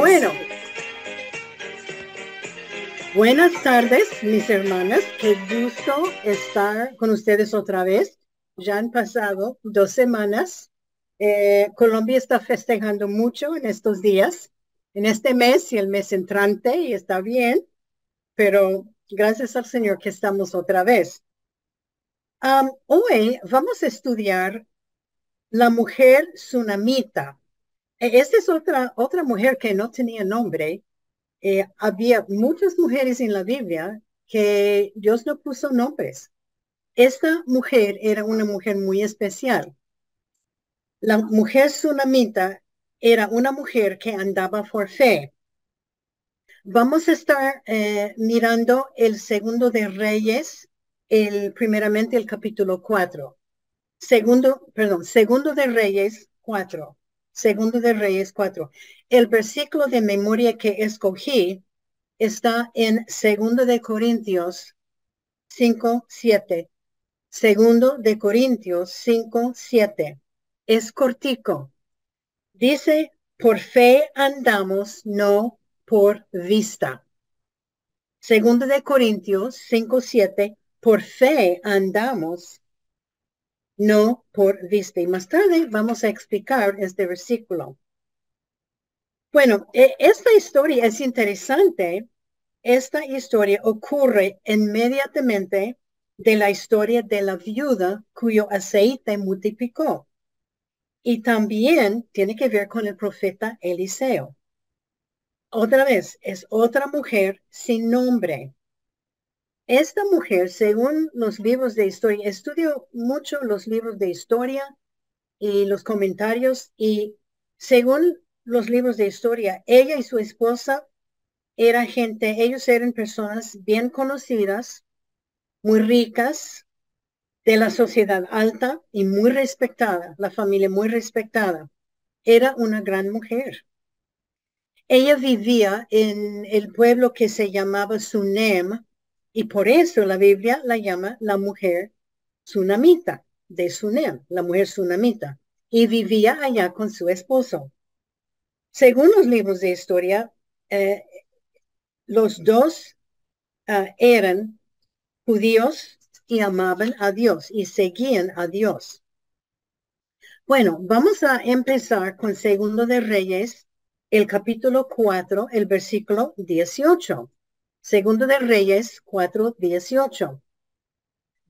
Bueno, buenas tardes, mis hermanas. Qué gusto estar con ustedes otra vez. Ya han pasado dos semanas. Eh, Colombia está festejando mucho en estos días, en este mes y el mes entrante, y está bien, pero gracias al Señor que estamos otra vez. hoy vamos a estudiar la mujer tsunamita. E, esta es otra, otra mujer que no tenía nombre. Eh, había muchas mujeres en la Biblia que Dios no puso nombres. Esta mujer era una mujer muy especial. La mujer tsunamita era una mujer que andaba por fe. Vamos a estar eh, mirando el segundo de Reyes, el, primeramente el capítulo 4. Segundo, perdón, segundo de Reyes 4. Segundo de Reyes 4. El versículo de memoria que escogí está en Segundo de Corintios 5, 7. Segundo de Corintios 5, 7. Es cortico. Dice, por fe andamos, no por vista. Segundo de Corintios 5, 7. Por fe andamos, no por vista. Y más tarde vamos a explicar este versículo. Bueno, e, esta historia es interesante. Esta historia ocurre inmediatamente de la historia de la viuda cuyo aceite multiplicó. Y también tiene que ver con el profeta Eliseo. Otra vez, es otra mujer sin nombre. Esta mujer, según los libros de historia, estudio mucho los libros de historia y los comentarios y según los libros de historia, ella y su esposa eran gente, ellos eran personas bien conocidas, muy ricas, de la sociedad alta y muy respetada, la familia muy respetada. Era una gran mujer. Ella vivía en el pueblo que se llamaba Sunem, y por eso la Biblia la llama la mujer tsunamita de Sunem, la mujer tsunamita. Y vivía allá con su esposo. Según los libros de historia, eh, los dos ah, eran judíos y amaban a Dios y seguían a Dios. Bueno, vamos a empezar con Segundo de Reyes, el capítulo 4, el versículo 18. Segundo de Reyes 4:18.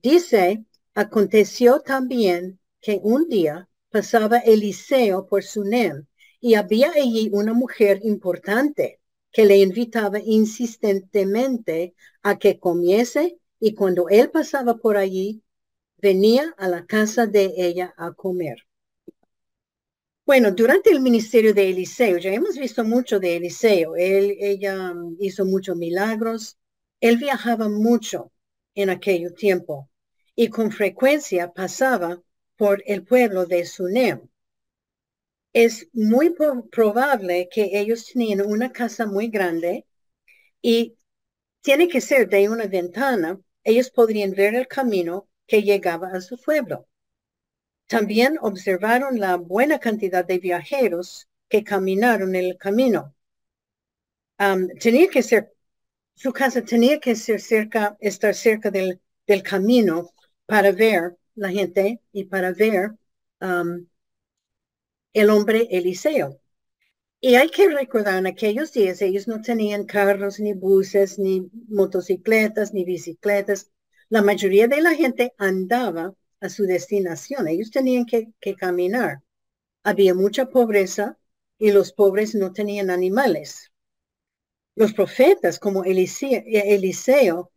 Dice, aconteció también que un día pasaba Eliseo por Sunem y había allí una mujer importante que le invitaba insistentemente a que comiese y cuando él pasaba por allí, venía a la casa de ella a comer. Bueno, durante el ministerio de Eliseo, ya hemos visto mucho de Eliseo. Él, ella mm, hizo muchos milagros. Él viajaba mucho en aquel tiempo y con frecuencia pasaba por el pueblo de Sunem. Es muy probable que ellos tenían una casa muy grande y tiene que ser de una ventana. Ellos podrían ver el camino que llegaba a su pueblo. También observaron la buena cantidad de viajeros que caminaron el camino. tenía que ser, su casa tenía que ser cerca, estar cerca del, del camino para ver la gente y para ver el hombre Eliseo. Y hay que recordar, en aquellos días ellos no tenían carros, ni buses, ni motocicletas, ni bicicletas. La mayoría de la gente andaba a su destinación. Ellos tenían que, caminar. Había mucha pobreza y los pobres no tenían animales. Los profetas como Eliseo, Eliseo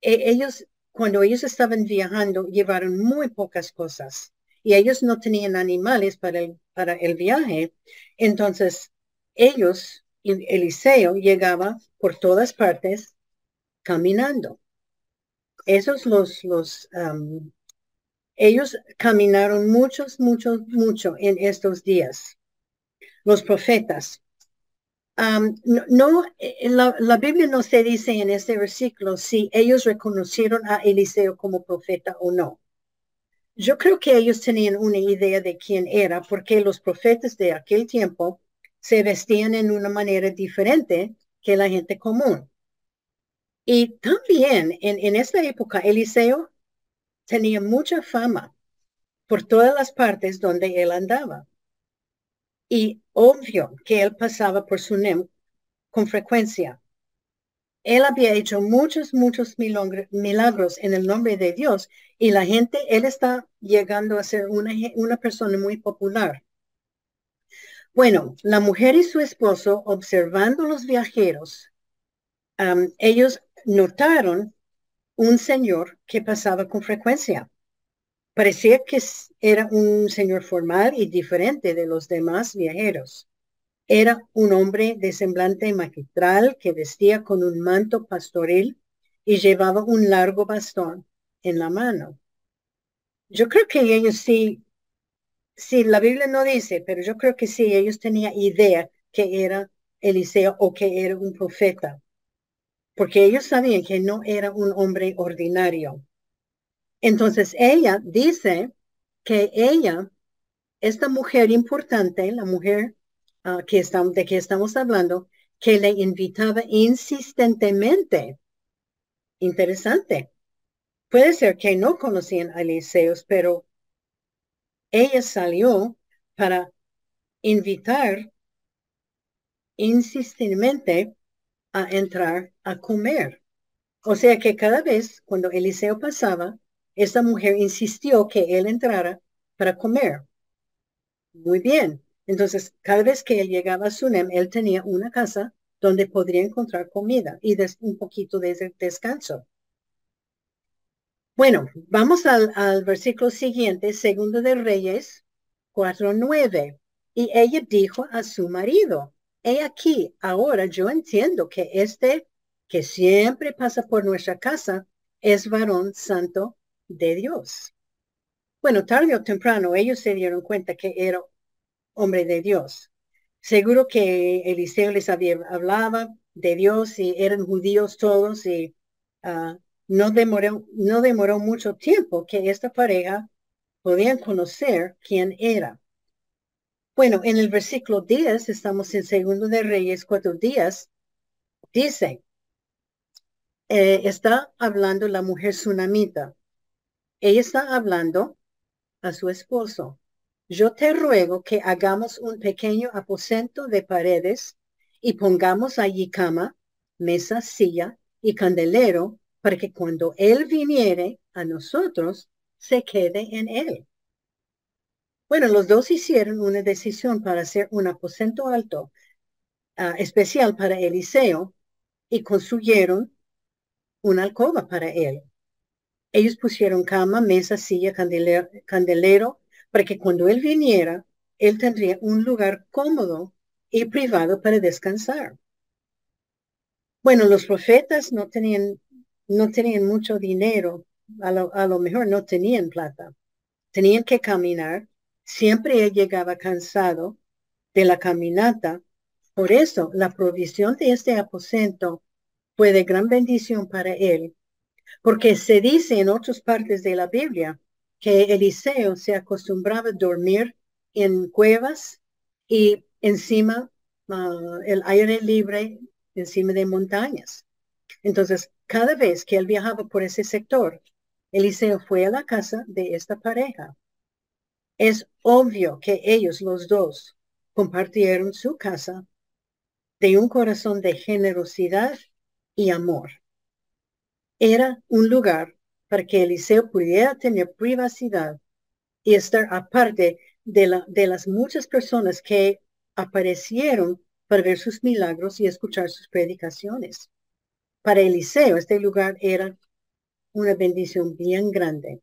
e, ellos, cuando ellos estaban viajando, llevaron muy pocas cosas y ellos no tenían animales para el, para el viaje. Entonces, ellos, Eliseo, llegaba por todas partes caminando. Esos los, los ellos caminaron muchos, muchos, mucho en estos días. Los profetas. no, eh, la, la, Biblia no se dice en este versículo si ellos reconocieron a Eliseo como profeta o no. Yo creo que ellos tenían una idea de quién era porque los profetas de aquel tiempo se vestían en una manera diferente que la gente común. Y también en, en esta época Eliseo tenía mucha fama por todas las partes donde él andaba. Y obvio que él pasaba por su nem con frecuencia. Él había hecho muchos, muchos milagros en el nombre de Dios y la gente, él está llegando a ser una, una persona muy popular. Bueno, la mujer y su esposo, observando los viajeros, ellos notaron un señor que pasaba con frecuencia. Parecía que era un señor formal y diferente de los demás viajeros. Era un hombre de semblante magistral que vestía con un manto pastoril y llevaba un largo bastón en la mano. Yo creo que ellos sí, sí, la Biblia no dice, pero yo creo que sí, ellos tenían idea que era Eliseo o que era un profeta, porque ellos sabían que no era un hombre ordinario. Entonces ella dice que ella, esta mujer importante, la mujer ah, que de que estamos hablando, que le invitaba insistentemente. Interesante. Puede ser que no conocían a Eliseos, pero ella salió para invitar insistentemente a entrar a comer. O sea que cada vez cuando Eliseo pasaba, esta mujer insistió que él entrara para comer. Muy bien. Entonces, cada vez que él llegaba a Sunem, él tenía una casa donde podría encontrar comida y un poquito de descanso. Bueno, vamos al, al versículo siguiente, segundo de Reyes 4.9. Y ella dijo a su marido, he aquí, ahora yo entiendo que este que siempre pasa por nuestra casa es varón santo de Dios. Bueno, tarde o temprano ellos se dieron cuenta que era hombre de Dios. Seguro que Eliseo les había hablaba de Dios y eran judíos todos y ah, no, demoró, no demoró mucho tiempo que esta pareja podían conocer quién era. Bueno, en el versículo 10, estamos en Segundo de Reyes, cuatro días, dice, eh, está hablando la mujer tsunamita. Ella está hablando a su esposo. Yo te ruego que hagamos un pequeño aposento de paredes y pongamos allí cama, mesa, silla y candelero para que cuando él viniere a nosotros, se quede en él. Bueno, los dos hicieron una decisión para hacer un aposento alto ah, especial para Eliseo y construyeron una alcoba para él. Ellos pusieron cama, mesa, silla, candelero, para que cuando él viniera, él tendría un lugar cómodo y privado para descansar. Bueno, los profetas no tenían, no tenían mucho dinero, a lo mejor no tenían plata. Tenían que caminar. Siempre él llegaba cansado de la caminata. Por eso, la provisión de este aposento fue de gran bendición para él porque se dice en otras partes de la Biblia que Eliseo se acostumbraba a dormir en cuevas y encima uh, el aire libre encima de montañas. Entonces, cada vez que él viajaba por ese sector, Eliseo fue a la casa de esta pareja. Es obvio que ellos los dos compartieron su casa de un corazón de generosidad y amor era un lugar para que Eliseo pudiera tener privacidad y estar aparte de, la, de las muchas personas que aparecieron para ver sus milagros y escuchar sus predicaciones. Para Eliseo, este lugar era una bendición bien grande.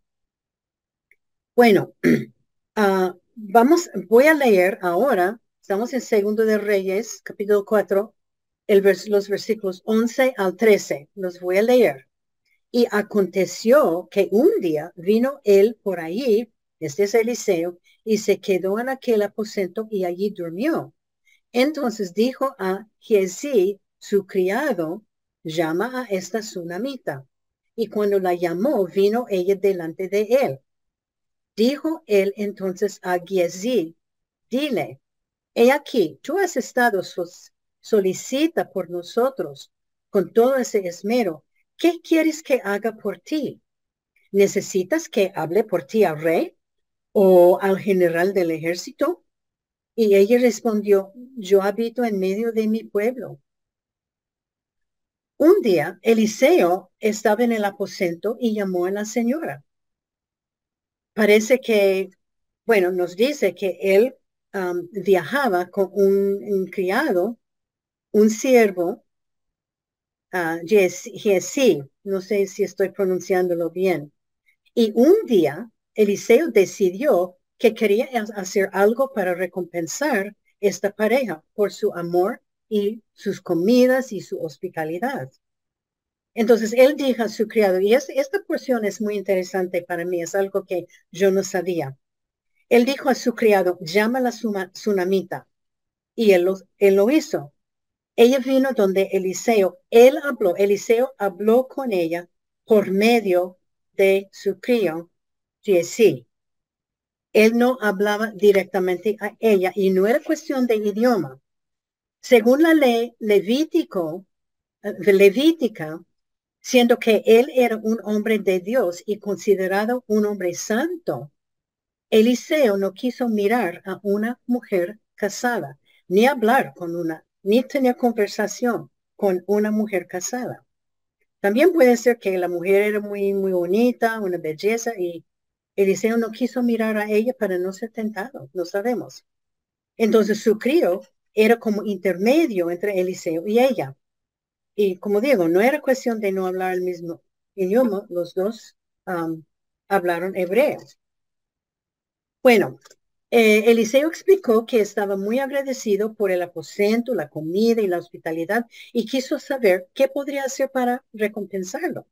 Bueno, ah, vamos, voy a leer ahora, estamos en Segundo de Reyes, capítulo 4, el los versículos 11 al 13. Los voy a leer. Y aconteció que un día vino él por allí, este es Eliseo, y se quedó en aquel aposento y allí durmió. Entonces dijo a Giesi, su criado, llama a esta tsunamita. Y cuando la llamó, vino ella delante de él. Dijo él entonces a Giesi, dile, he aquí, tú has estado solicita por nosotros con todo ese esmero. ¿Qué quieres que haga por ti? ¿Necesitas que hable por ti al rey o al general del ejército? Y ella respondió, yo habito en medio de mi pueblo. Un día, Eliseo estaba en el aposento y llamó a la señora. Parece que, bueno, nos dice que él viajaba con un, criado, un siervo, uh, no sé si estoy pronunciándolo bien. Y un día, Eliseo decidió que quería hacer algo para recompensar esta pareja por su amor y sus comidas y su hospitalidad. Entonces él dijo a su criado, y esta porción es muy interesante para mí, es algo que yo no sabía. Él dijo a su criado, llama a la tsunamita. Y él lo, él lo hizo. Ella vino donde Eliseo, él habló, Eliseo habló con ella por medio de su crío, Jesse. Él no hablaba directamente a ella y no era cuestión de idioma. Según la ley levítico, eh, levítica, siendo que él era un hombre de Dios y considerado un hombre santo, Eliseo no quiso mirar a una mujer casada, ni hablar con una, ni tener conversación con una mujer casada. También puede ser que la mujer era muy, muy bonita, una belleza, y Eliseo no quiso mirar a ella para no ser tentado, no sabemos. Entonces su crío era como intermedio entre Eliseo y ella. Y como digo, no era cuestión de no hablar el mismo idioma, los dos hablaron hebreo. Bueno, eh, Eliseo explicó que estaba muy agradecido por el aposento, la comida y la hospitalidad y quiso saber qué podría hacer para recompensarlo.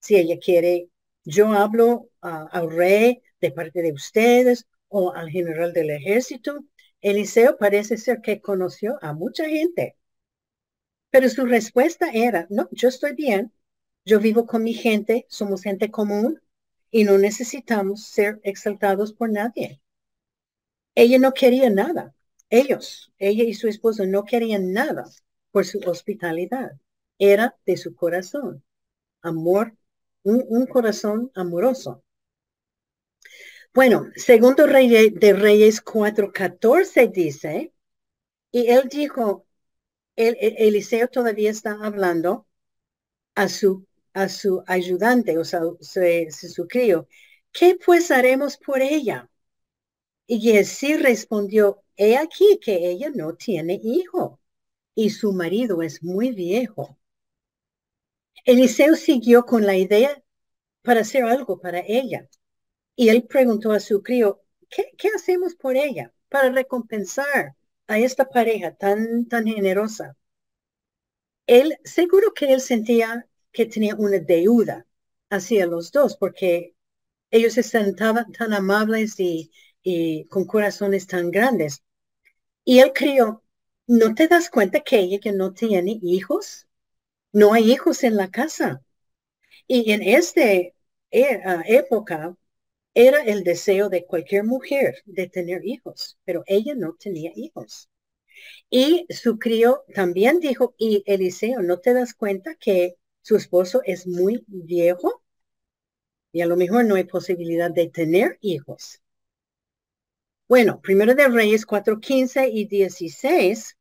Si ella quiere yo hablo al rey de parte de ustedes o al general del ejército. Eliseo parece ser que conoció a mucha gente. Pero su respuesta era, no, yo estoy bien, yo vivo con mi gente, somos gente común y no necesitamos ser exaltados por nadie. Ella no quería nada. Ellos, ella y su esposo no querían nada por su hospitalidad. Era de su corazón. Amor un, corazón amoroso. Bueno, segundo rey de, Reyes 4.14 dice, y él dijo, el, Eliseo todavía está hablando a su, a su ayudante, o sea, su, su crío, ¿qué pues haremos por ella? Y así respondió, he aquí que ella no tiene hijo y su marido es muy viejo. Eliseo siguió con la idea para hacer algo para ella. Y él preguntó a su crío, ¿qué, hacemos por ella para recompensar a esta pareja tan, tan generosa? Él, seguro que él sentía que tenía una deuda hacia los dos, porque ellos están tan, tan amables y, y con corazones tan grandes. Y él crió, ¿no te das cuenta que ella que no tiene hijos? No hay hijos en la casa. Y en esta e, época era el deseo de cualquier mujer de tener hijos, pero ella no tenía hijos. Y su crío también dijo, y Eliseo, ¿no te das cuenta que su esposo es muy viejo? Y a lo mejor no hay posibilidad de tener hijos. Bueno, primero de Reyes 4, 15 y 16,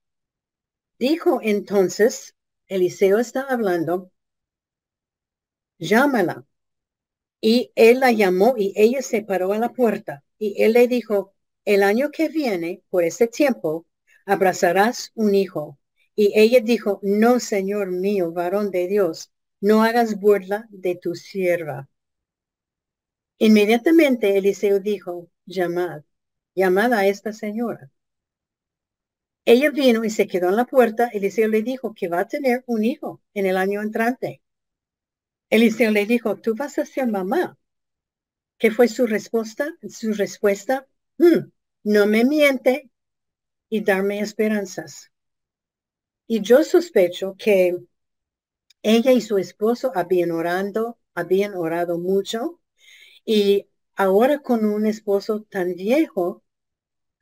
dijo entonces Eliseo está hablando, llámala. Y él la llamó y ella se paró a la puerta. Y él le dijo, el año que viene, por ese tiempo, abrazarás un hijo. Y ella dijo, no, Señor mío, varón de Dios, no hagas burla de tu sierva. Inmediatamente Eliseo dijo, llamad, llamad a esta señora. Ella vino y se quedó en la puerta. Eliseo le dijo que va a tener un hijo en el año entrante. Eliseo le dijo, tú vas a ser mamá. ¿Qué fue su respuesta? Su respuesta, hmm, no me miente. y darme esperanzas. Y yo sospecho que ella y su esposo habían orando, habían orado mucho y ahora con un esposo tan viejo,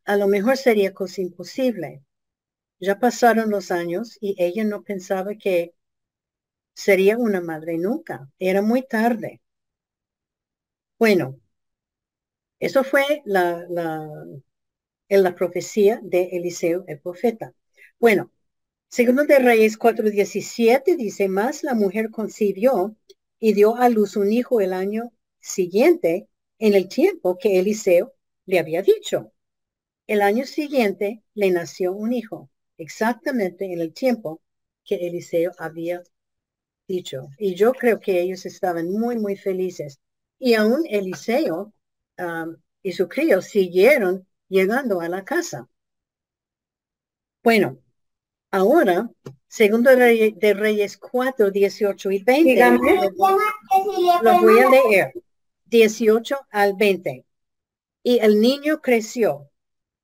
a lo mejor sería cosa imposible. Ya pasaron los años y ella no pensaba que sería una madre nunca. Era muy tarde. Bueno, eso fue la, la, la profecía de Eliseo el profeta. Bueno, segundo de Reyes 4:17 dice, más la mujer concibió y dio a luz un hijo el año siguiente en el tiempo que Eliseo le había dicho. El año siguiente le nació un hijo, exactamente en el tiempo que Eliseo había dicho. Y yo creo que ellos estaban muy, muy felices. Y aún Eliseo um, y su crío siguieron llegando a la casa. Bueno, ahora, segundo de Reyes 4, 18 y 20, lo voy a leer, 18 al 20. Y el niño creció,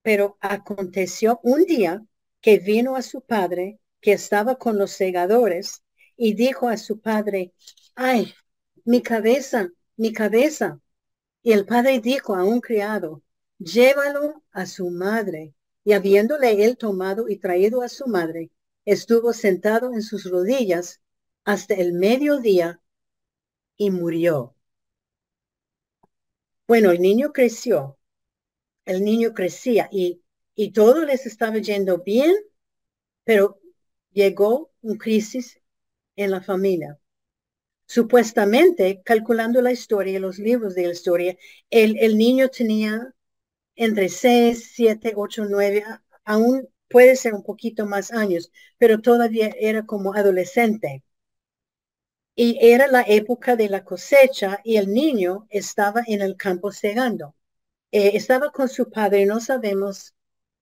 pero aconteció un día que vino a su padre, que estaba con los segadores, y dijo a su padre, ay, mi cabeza, mi cabeza. Y el padre dijo a un criado, llévalo a su madre. Y habiéndole él tomado y traído a su madre, estuvo sentado en sus rodillas hasta el mediodía y murió. Bueno, el niño creció, el niño crecía y y todo les estaba yendo bien, pero llegó un crisis en la familia. Supuestamente, calculando la historia, los libros de la historia, el, el niño tenía entre 6, 7, 8, 9, aún puede ser un poquito más años, pero todavía era como adolescente. Y era la época de la cosecha y el niño estaba en el campo segando. Eh, estaba con su padre, no sabemos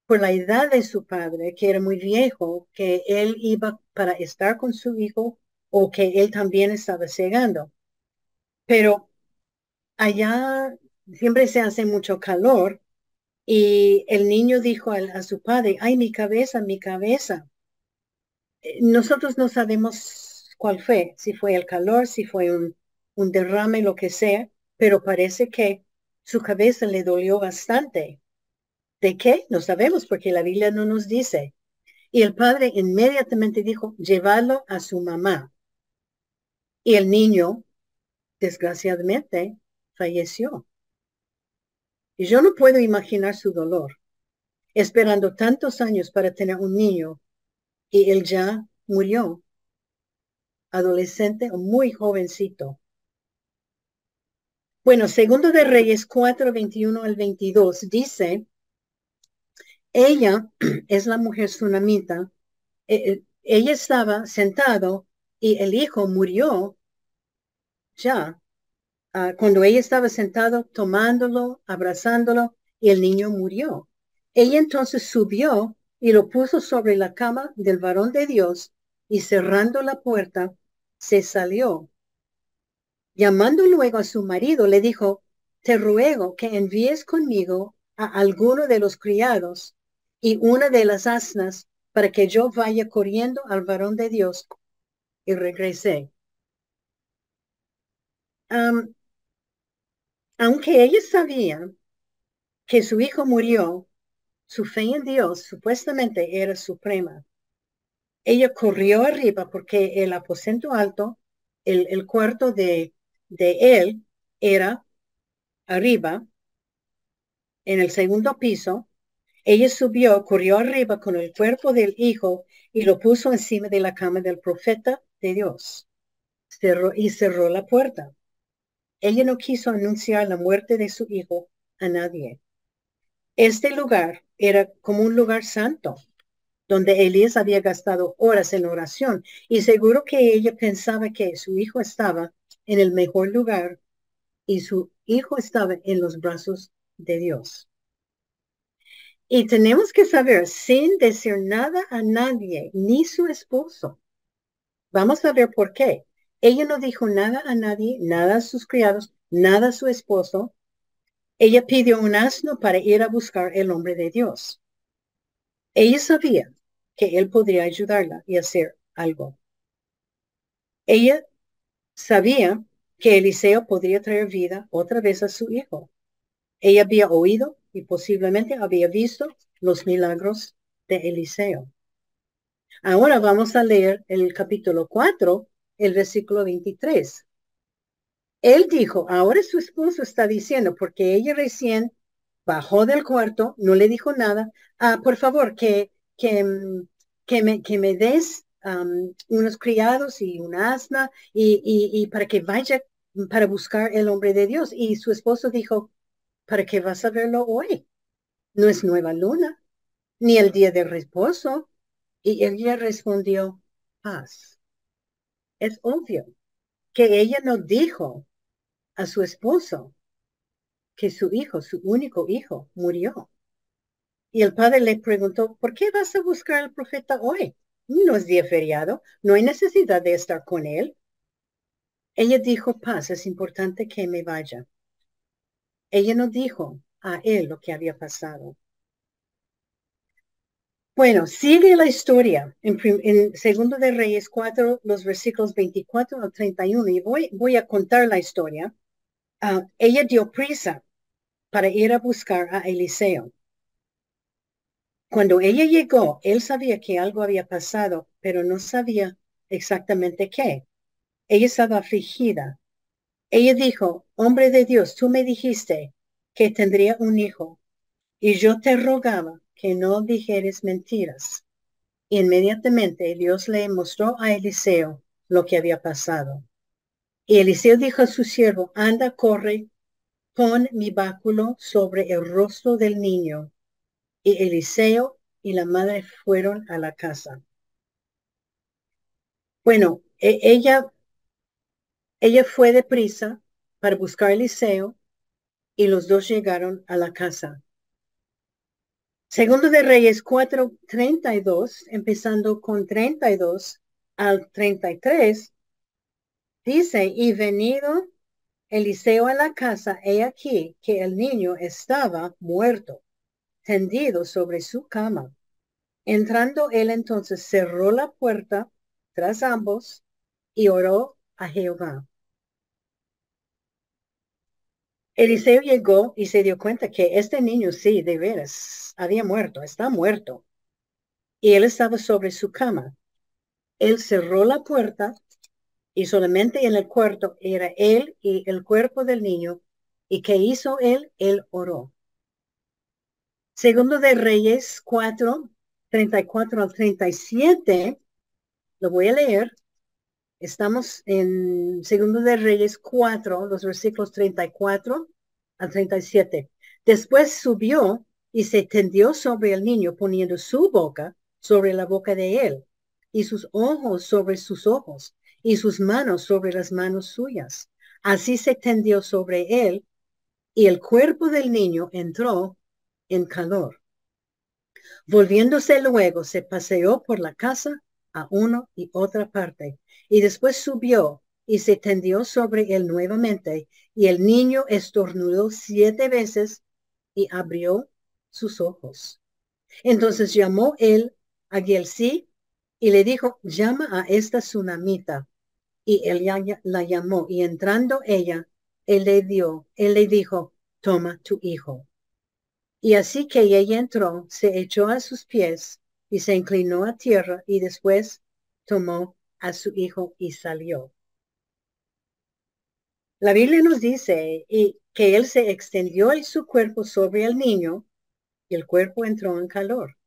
por la edad de su padre, que era muy viejo, que él iba para estar con su hijo o que él también estaba cegando. Pero allá siempre se hace mucho calor y el niño dijo a, su padre, ay, mi cabeza, mi cabeza. Eh, nosotros no sabemos cuál fue, si fue el calor, si fue un, un derrame, lo que sea, pero parece que su cabeza le dolió bastante ¿De qué? No sabemos porque la Biblia no nos dice. Y el padre inmediatamente dijo, llévalo a su mamá. Y el niño, desgraciadamente, falleció. Y yo no puedo imaginar su dolor, esperando tantos años para tener un niño y él ya murió, adolescente o muy jovencito. Bueno, segundo de Reyes 4, 21 al 22 dice, ella es la mujer tsunamita. E, e, ella estaba sentado y el hijo murió ya. Ah, cuando ella estaba sentado tomándolo, abrazándolo, y el niño murió. Ella entonces subió y lo puso sobre la cama del varón de Dios y cerrando la puerta, se salió. Llamando luego a su marido, le dijo, te ruego que envíes conmigo a alguno de los criados y una de las asnas para que yo vaya corriendo al varón de Dios. Y regresé. aunque ella sabía que su hijo murió, su fe en Dios supuestamente era suprema. Ella corrió arriba porque el aposento alto, el, el cuarto de, de él era arriba, en el segundo piso, ella subió, corrió arriba con el cuerpo del hijo y lo puso encima de la cama del profeta de Dios. Cerró y cerró la puerta. Ella no quiso anunciar la muerte de su hijo a nadie. Este lugar era como un lugar santo, donde Elías había gastado horas en oración y seguro que ella pensaba que su hijo estaba en el mejor lugar y su hijo estaba en los brazos de Dios. Y tenemos que saber, sin decir nada a nadie, ni su esposo. Vamos a ver por qué. Ella no dijo nada a nadie, nada a sus criados, nada a su esposo. Ella pidió un asno para ir a buscar el hombre de Dios. Ella sabía que él podría ayudarla y hacer algo. Ella sabía que Eliseo podría traer vida otra vez a su hijo. Ella había oído y posiblemente había visto los milagros de Eliseo. Ahora vamos a leer el capítulo 4, el versículo 23. Él dijo, ahora su esposo está diciendo, porque ella recién bajó del cuarto, no le dijo nada, ah, por favor, que, que, mm, que, me, que me des unos criados y un asna y, y, para que vaya para buscar el hombre de Dios. Y su esposo dijo, ¿para qué vas a verlo hoy? No es nueva luna, ni el día de reposo. Y ella respondió, paz. Es obvio que ella no dijo a su esposo que su hijo, su único hijo, murió. Y el padre le preguntó, ¿por qué vas a buscar al profeta hoy? No es día feriado, no hay necesidad de estar con él. Ella dijo, paz, es importante que me vaya. Ella no dijo a él lo que había pasado. Bueno, sigue la historia en, Segundo de Reyes 4, los versículos 24 al 31, y voy, voy a contar la historia. Ah, ella dio prisa para ir a buscar a Eliseo. Cuando ella llegó, él sabía que algo había pasado, pero no sabía exactamente qué. Ella estaba afligida. Ella dijo, hombre de Dios, tú me dijiste que tendría un hijo, y yo te rogaba que no dijeres mentiras. Inmediatamente Dios le mostró a Eliseo lo que había pasado. Y Eliseo dijo a su siervo, anda, corre, pon mi báculo sobre el rostro del niño. Y Eliseo y la madre fueron a la casa. Bueno, e, ella, ella fue deprisa para buscar a Eliseo y los dos llegaron a la casa. Segundo de Reyes 4:32, empezando con 32 al 33, dice, y venido Eliseo a la casa, he aquí que el niño estaba muerto, tendido sobre su cama. Entrando él entonces cerró la puerta tras ambos y oró a Jehová. Eliseo llegó y se dio cuenta que este niño sí, de veras, había muerto, está muerto. Y él estaba sobre su cama. Él cerró la puerta y solamente en el cuarto era él y el cuerpo del niño. ¿Y qué hizo él? Él oró. Segundo de Reyes 4, 34 al 37, lo voy a leer. Estamos en Segundo de Reyes 4, los versículos 34 al 37. Después subió y se tendió sobre el niño poniendo su boca sobre la boca de él y sus ojos sobre sus ojos y sus manos sobre las manos suyas. Así se tendió sobre él y el cuerpo del niño entró en calor. Volviéndose luego, se paseó por la casa a una y otra parte, y después subió y se tendió sobre él nuevamente, y el niño estornudó siete veces y abrió sus ojos. Entonces llamó él a Gielsi y le dijo, llama a esta tsunamita. Y él la llamó, y entrando ella, él le dio, él le dijo, toma tu hijo. Y así que ella entró, se echó a sus pies y se inclinó a tierra y después tomó a su hijo y salió. La Biblia nos dice y que él se extendió en su cuerpo sobre el niño y el cuerpo entró en calor.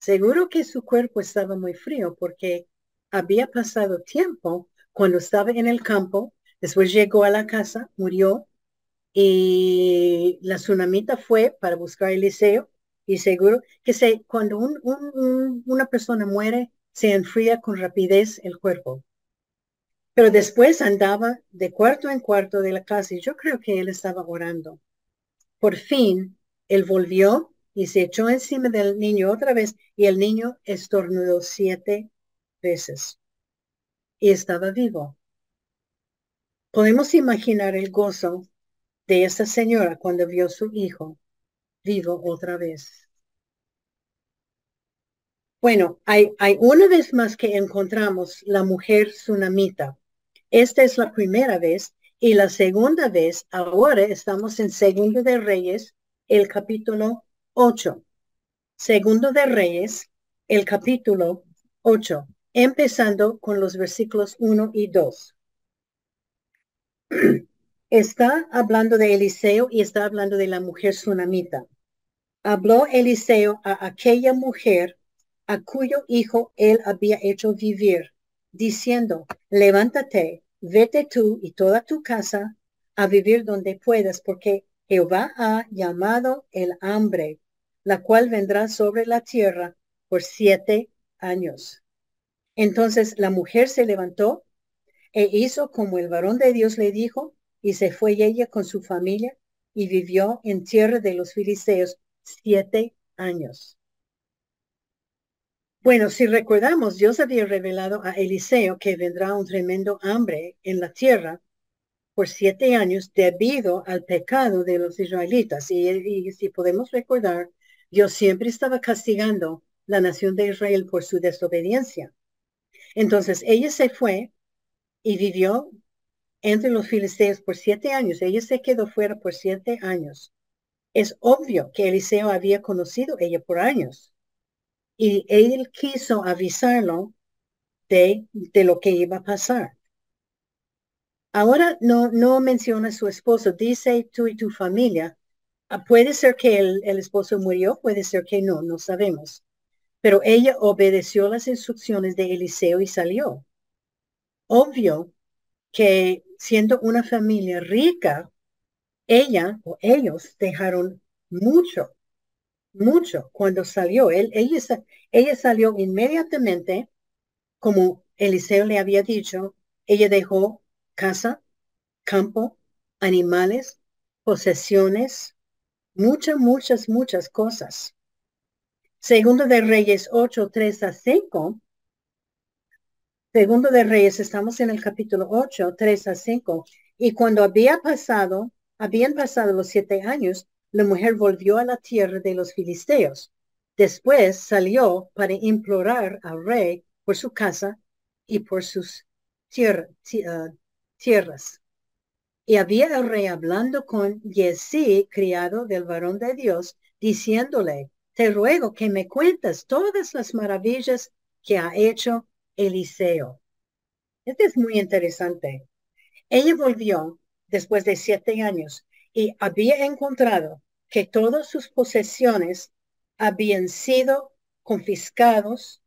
Seguro que su cuerpo estaba muy frío porque había pasado tiempo cuando estaba en el campo, después llegó a la casa, murió y la tsunamita fue para buscar a Eliseo y seguro que se, cuando una persona muere, se enfría con rapidez el cuerpo. Pero después andaba de cuarto en cuarto de la casa y yo creo que él estaba orando. Por fin, él volvió y se echó encima del niño otra vez y el niño estornudó siete veces y estaba vivo. Podemos imaginar el gozo de esa señora cuando vio su hijo vivo otra vez. Bueno, hay, una vez más que encontramos la mujer tsunamita. Esta es la primera vez y la segunda vez, ahora estamos en Segundo de Reyes, el capítulo 8. Segundo de Reyes, el capítulo 8, empezando con los versículos 1 y 2. Está hablando de Eliseo y está hablando de la mujer tsunamita. Habló Eliseo a aquella mujer a cuyo hijo él había hecho vivir, diciendo, levántate, vete tú y toda tu casa a vivir donde puedas, porque Jehová ha llamado el hambre, la cual vendrá sobre la tierra por siete años. Entonces la mujer se levantó e hizo como el varón de Dios le dijo, y se fue ella con su familia y vivió en tierra de los filisteos siete años. Bueno, si recordamos, Dios había revelado a Eliseo que vendrá un tremendo hambre en la tierra por siete años debido al pecado de los israelitas. Y, si podemos recordar, Dios siempre estaba castigando la nación de Israel por su desobediencia. Entonces ella se fue y vivió entre los filisteos por siete años. Ella se quedó fuera por siete años. Es obvio que Eliseo había conocido ella por años y él quiso avisarlo de, de lo que iba a pasar. Ahora no, no menciona a su esposo, dice tú y tu familia. Ah, puede ser que el, el esposo murió, puede ser que no, no sabemos. Pero ella obedeció las instrucciones de Eliseo y salió. Obvio que siendo una familia rica, ella o ellos dejaron mucho mucho cuando salió. Él, ella, ella salió inmediatamente, como Eliseo le había dicho, ella dejó casa, campo, animales, posesiones, muchas, muchas, muchas cosas. Segundo de Reyes 8, 3 a 5. Segundo de Reyes, estamos en el capítulo 8, 3 a 5. Y cuando había pasado, habían pasado los siete años, la mujer volvió a la tierra de los filisteos. Después salió para implorar al rey por su casa y por sus ah, tierras. Y había el rey hablando con Yesí, criado del varón de Dios, diciéndole, te ruego que me cuentes todas las maravillas que ha hecho Eliseo. Este es muy interesante. Ella volvió después de siete años y había encontrado que todas sus posesiones habían sido confiscados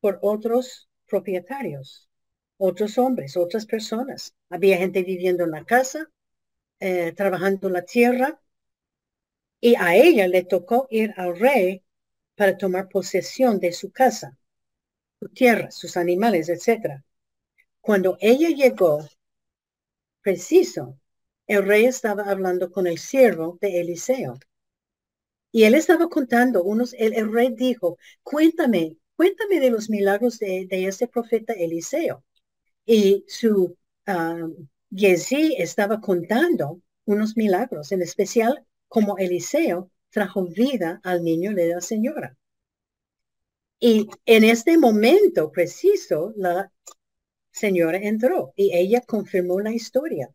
por otros propietarios, otros hombres, otras personas. Había gente viviendo en la casa, eh, trabajando la tierra, y a ella le tocó ir al rey para tomar posesión de su casa, su tierra, sus animales, etc. Cuando ella llegó, preciso, el rey estaba hablando con el siervo de Eliseo. Y él estaba contando unos, el, rey dijo, cuéntame, cuéntame de los milagros de, de ese profeta Eliseo. Y su uh, estaba contando unos milagros, en especial como Eliseo trajo vida al niño de la señora. Y en este momento preciso, la señora entró y ella confirmó la historia.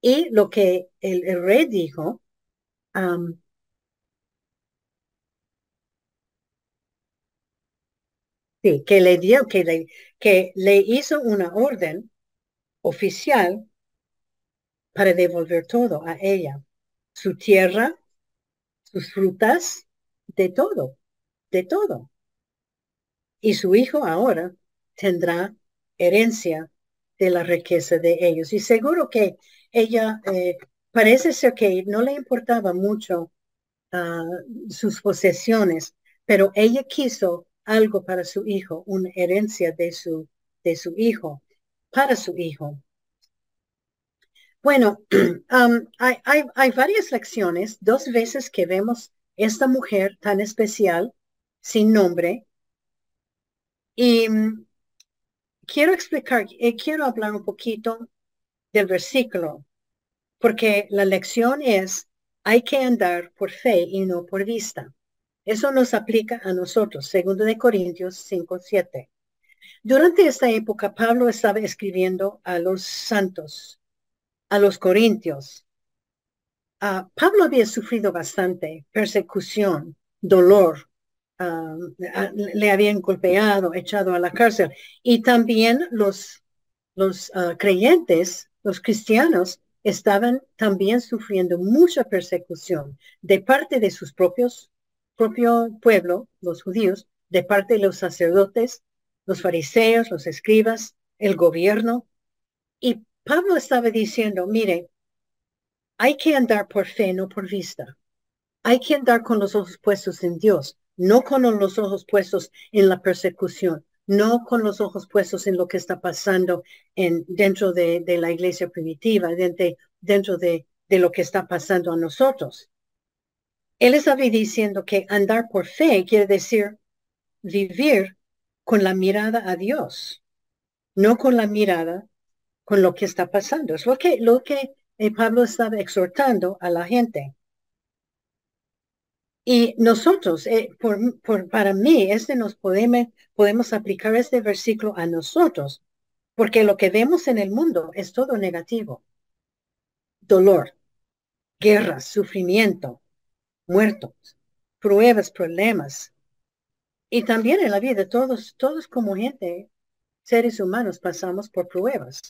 Y lo que el, rey dijo, Sí, que le dio, que le, que le hizo una orden oficial para devolver todo a ella, su tierra, sus frutas, de todo, de todo. Y su hijo ahora tendrá herencia de la riqueza de ellos. Y seguro que ella eh, parece ser que no le importaba mucho ah, sus posesiones, pero ella quiso algo para su hijo, una herencia de su, de su hijo, para su hijo. Bueno, um, hay, hay, varias lecciones, dos veces que vemos esta mujer tan especial, sin nombre. Y mm, quiero explicar, eh, quiero hablar un poquito del versículo, porque la lección es, hay que andar por fe y no por vista. Eso nos aplica a nosotros, segundo de Corintios 5, 7. Durante esta época, Pablo estaba escribiendo a los santos, a los corintios. Ah, Pablo había sufrido bastante persecución, dolor, ah, le habían golpeado, echado a la cárcel. Y también los, los ah, creyentes, los cristianos, estaban también sufriendo mucha persecución de parte de sus propios propio pueblo, los judíos, de parte de los sacerdotes, los fariseos, los escribas, el gobierno. Y Pablo estaba diciendo, mire, hay que andar por fe, no por vista. Hay que andar con los ojos puestos en Dios, no con los ojos puestos en la persecución, no con los ojos puestos en lo que está pasando en, dentro de, la iglesia primitiva, dentro, dentro de, de lo que está pasando a nosotros. Él estaba diciendo que andar por fe quiere decir vivir con la mirada a Dios, no con la mirada con lo que está pasando. Es lo que, lo que eh, Pablo estaba exhortando a la gente. Y nosotros, eh, para mí, este nos podemos, podemos aplicar este versículo a nosotros, porque lo que vemos en el mundo es todo negativo. Dolor, guerra, sufrimiento, muertos, pruebas, problemas. Y también en la vida, todos, todos como gente, seres humanos, pasamos por pruebas.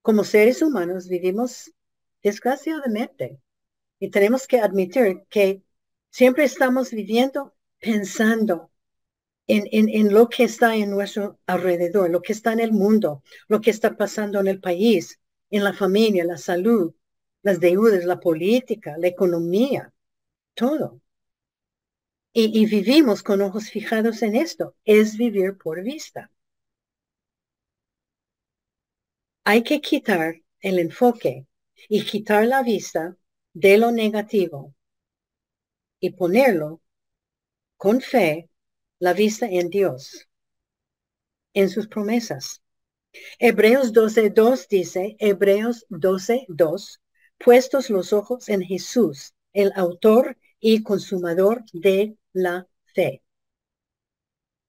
Como seres humanos vivimos desgraciadamente y tenemos que admitir que siempre estamos viviendo pensando en, en, en, lo que está en nuestro alrededor, lo que está en el mundo, lo que está pasando en el país, en la familia, la salud, las deudas, la política, la economía todo. Y, vivimos con ojos fijados en esto. Es vivir por vista. Hay que quitar el enfoque y quitar la vista de lo negativo y ponerlo con fe, la vista en Dios, en sus promesas. Hebreos 12.2 dice, Hebreos 12.2, puestos los ojos en Jesús, el autor y consumador de la fe.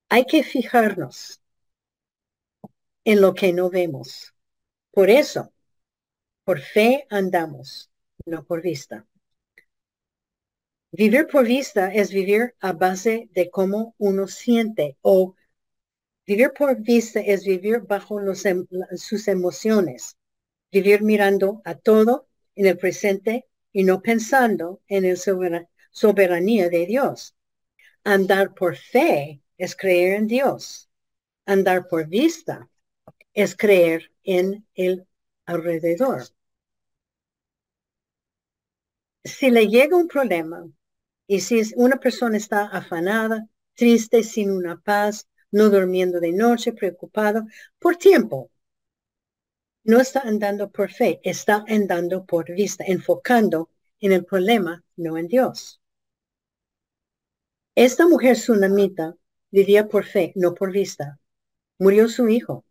Hay que fijarnos en lo que no vemos. Por eso, por fe andamos, no por vista. Vivir por vista es vivir a base de cómo uno siente o vivir por vista es vivir bajo em, sus emociones, vivir mirando a todo en el presente y no pensando en el soberanía de Dios. Andar por fe es creer en Dios. Andar por vista es creer en el alrededor. Si le llega un problema y si una persona está afanada, triste, sin una paz, no durmiendo de noche, preocupado, por tiempo, no está andando por fe, está andando por vista, enfocando en el problema, no en Dios. Esta mujer tsunamita vivía por fe, no por vista. Murió su hijo.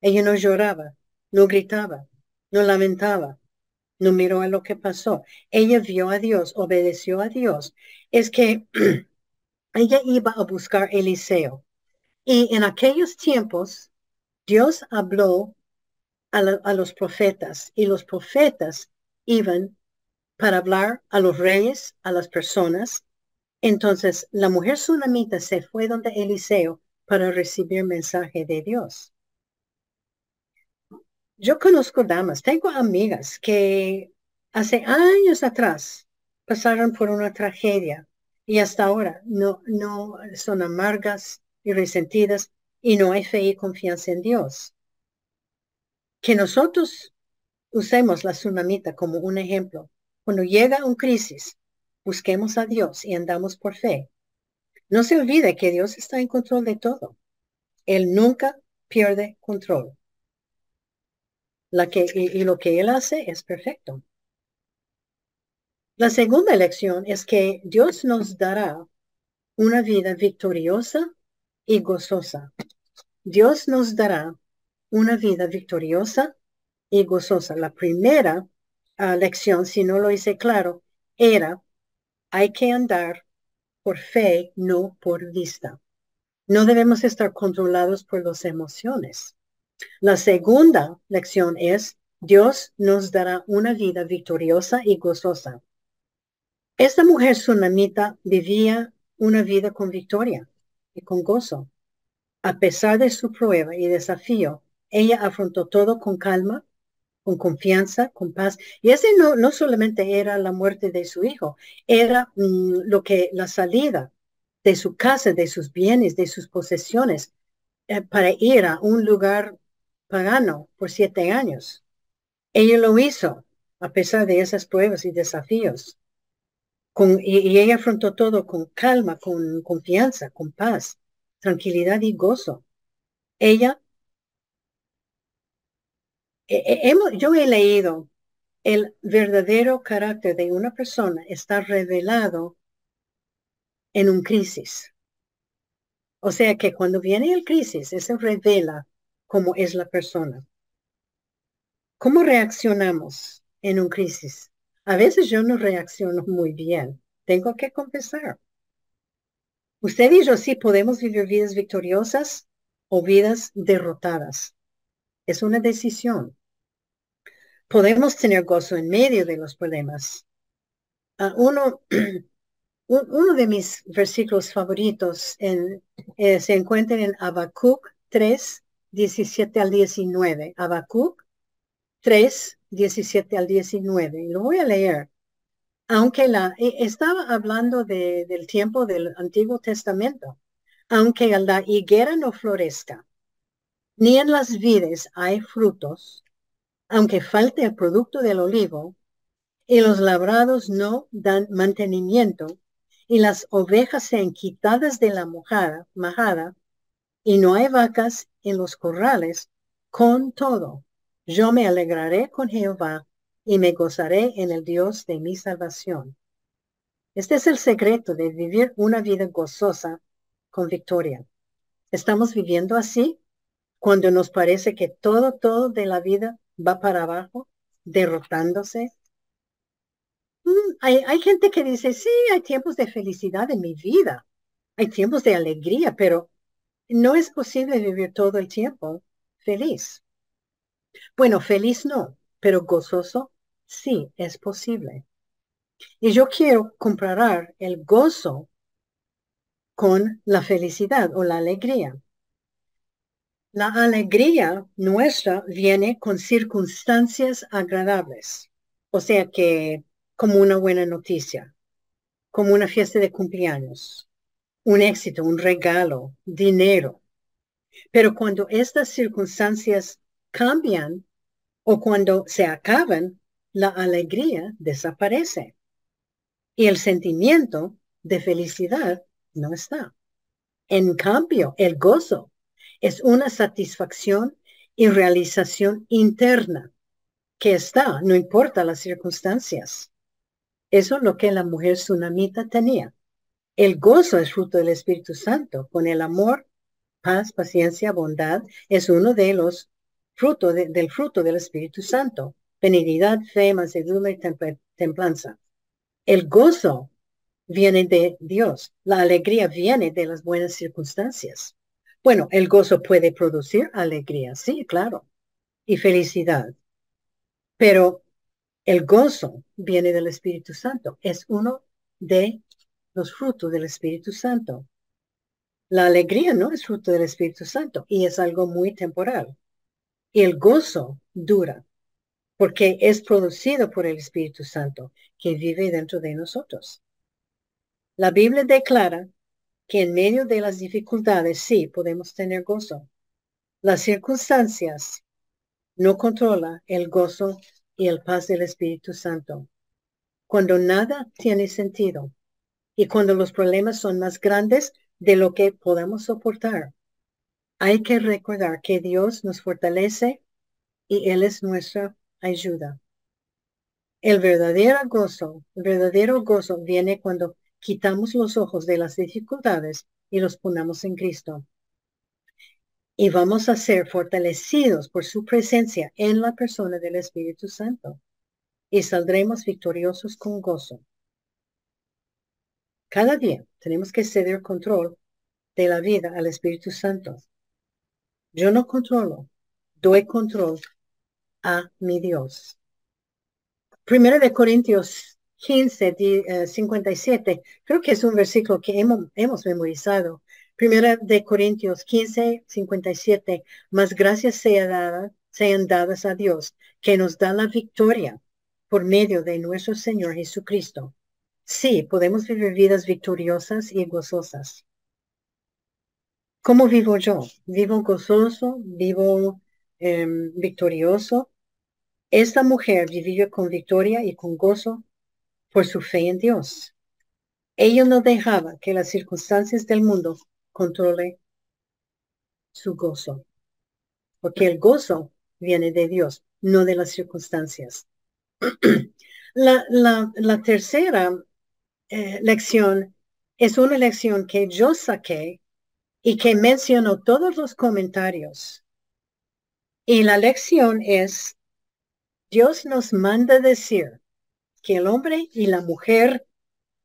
Ella no lloraba, no gritaba, no lamentaba, no miró a lo que pasó. Ella vio a Dios, obedeció a Dios. Es que ella iba a buscar Eliseo. Y en aquellos tiempos, Dios habló a, los profetas y los profetas iban para hablar a los reyes, a las personas. Entonces la mujer tsunamita se fue donde Eliseo para recibir mensaje de Dios. Yo conozco damas, tengo amigas que hace años atrás pasaron por una tragedia y hasta ahora no, no son amargas y resentidas y no hay fe y confianza en Dios que nosotros usemos la tsunamita como un ejemplo. Cuando llega un crisis, busquemos a Dios y andamos por fe. No se olvide que Dios está en control de todo. Él nunca pierde control. La que, y, lo que Él hace es perfecto. La segunda lección es que Dios nos dará una vida victoriosa y gozosa. Dios nos dará una vida victoriosa y gozosa. La primera ah, lección, si no lo hice claro, era hay que andar por fe, no por vista. No debemos estar controlados por las emociones. La segunda lección es, Dios nos dará una vida victoriosa y gozosa. Esta mujer sunamita vivía una vida con victoria y con gozo. A pesar de su prueba y desafío, ella afrontó todo con calma, con confianza, con paz. Y ese no, no solamente era la muerte de su hijo, era mm, lo que la salida de su casa, de sus bienes, de sus posesiones, eh, para ir a un lugar pagano por siete años. Ella lo hizo a pesar de esas pruebas y desafíos. Y ella afrontó todo con calma, con confianza, con paz, tranquilidad y gozo. Ella yo he leído el verdadero carácter de una persona está revelado en un crisis. O sea que cuando viene el crisis, se revela cómo es la persona. ¿Cómo reaccionamos en un crisis? A veces yo no reacciono muy bien. Tengo que confesar. Usted y yo sí podemos vivir vidas victoriosas o vidas derrotadas. Es una decisión podemos tener gozo en medio de los problemas. Uno, uno de mis versículos favoritos eh, se encuentra en Habacuc 3, 17 al 19. Habacuc 3, 17 al 19. Lo voy a leer. Aunque la, e, estaba hablando de, del tiempo del Antiguo Testamento. Aunque la higuera no florezca, ni en las vides hay frutos, aunque falte el producto del olivo, y los labrados no dan mantenimiento, y las ovejas sean quitadas de la mojada, majada, y no hay vacas en los corrales, con todo, yo me alegraré con Jehová y me gozaré en el Dios de mi salvación. Este es el secreto de vivir una vida gozosa con victoria. ¿Estamos viviendo así? Cuando nos parece que todo, todo de la vida va para abajo, derrotándose. Mm, hay, hay gente que dice, sí, hay tiempos de felicidad en mi vida, hay tiempos de alegría, pero no es posible vivir todo el tiempo feliz. Bueno, feliz no, pero gozoso sí es posible. Y yo quiero comparar el gozo con la felicidad o la alegría. La alegría nuestra viene con circunstancias agradables, o sea que como una buena noticia, como una fiesta de cumpleaños, un éxito, un regalo, dinero. Pero cuando estas circunstancias cambian o cuando se acaban, la alegría desaparece y el sentimiento de felicidad no está. En cambio, el gozo es una satisfacción y realización interna que está, no importa las circunstancias. Eso es lo que la mujer tsunamita tenía. El gozo es fruto del Espíritu Santo, con el amor, paz, paciencia, bondad, es uno de los frutos del fruto del Espíritu Santo. Benignidad, fe, mansedumbre templanza. El gozo viene de Dios. La alegría viene de las buenas circunstancias. Bueno, el gozo puede producir alegría, sí, claro, y felicidad. Pero el gozo viene del Espíritu Santo, es uno de los frutos del Espíritu Santo. La alegría no es fruto del Espíritu Santo y es algo muy temporal. Y el gozo dura porque es producido por el Espíritu Santo que vive dentro de nosotros. La Biblia declara que en medio de las dificultades sí podemos tener gozo. Las circunstancias no controla el gozo y el paz del Espíritu Santo. Cuando nada tiene sentido y cuando los problemas son más grandes de lo que podamos soportar, hay que recordar que Dios nos fortalece y Él es nuestra ayuda. El verdadero gozo, el verdadero gozo viene cuando quitamos los ojos de las dificultades y los ponemos en Cristo. Y vamos a ser fortalecidos por su presencia en la persona del Espíritu Santo. Y saldremos victoriosos con gozo. Cada día tenemos que ceder control de la vida al Espíritu Santo. Yo no controlo, doy control a mi Dios. Primera de Corintios 15, 57, eh, creo que es un versículo que hemos, hemos memorizado. Primera de Corintios 15, 57, más gracias sea dada, sean dadas a Dios, que nos da la victoria por medio de nuestro Señor Jesucristo. Sí, podemos vivir vidas victoriosas y gozosas. ¿Cómo vivo yo? ¿Vivo gozoso? ¿Vivo em, victorioso? Esta mujer vivió con victoria y con gozo por su fe en Dios. Ella no dejaba que las circunstancias del mundo controle su gozo, porque el gozo viene de Dios, no de las circunstancias. la, la, tercera eh, lección es una lección que yo saqué y que mencionó todos los comentarios. Y la lección es, Dios nos manda decir que el hombre y la mujer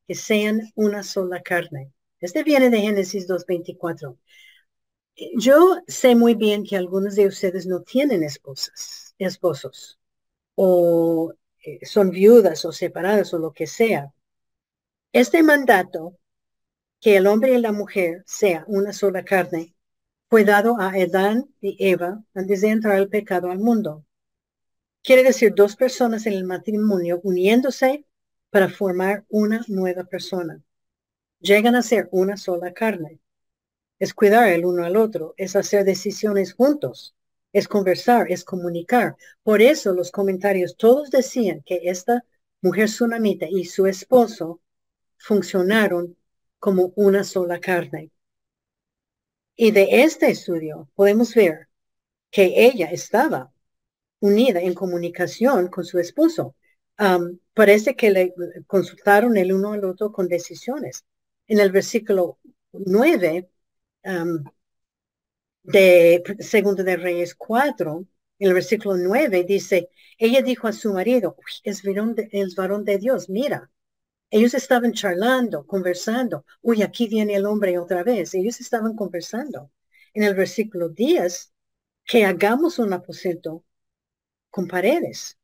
que sean una sola carne. Este viene de Génesis 2.24. Yo sé muy bien que algunos de ustedes no tienen esposas, esposos, o eh, son viudas o separadas o lo que sea. Este mandato, que el hombre y la mujer sea una sola carne, fue dado a Adán y Eva antes de entrar el pecado al mundo. Quiere decir dos personas en el matrimonio uniéndose para formar una nueva persona. Llegan a ser una sola carne. Es cuidar el uno al otro, es hacer decisiones juntos, es conversar, es comunicar. Por eso los comentarios todos decían que esta mujer tsunamita y su esposo funcionaron como una sola carne. Y de este estudio podemos ver que ella estaba unida en comunicación con su esposo. parece que le consultaron el uno al otro con decisiones. En el versículo 9 de Segundo de Reyes 4, en el versículo 9 dice, ella dijo a su marido, es varón, de, es varón de Dios, mira. Ellos estaban charlando, conversando. Uy, aquí viene el hombre otra vez. Ellos estaban conversando. En el versículo 10, que hagamos un aposento con paredes.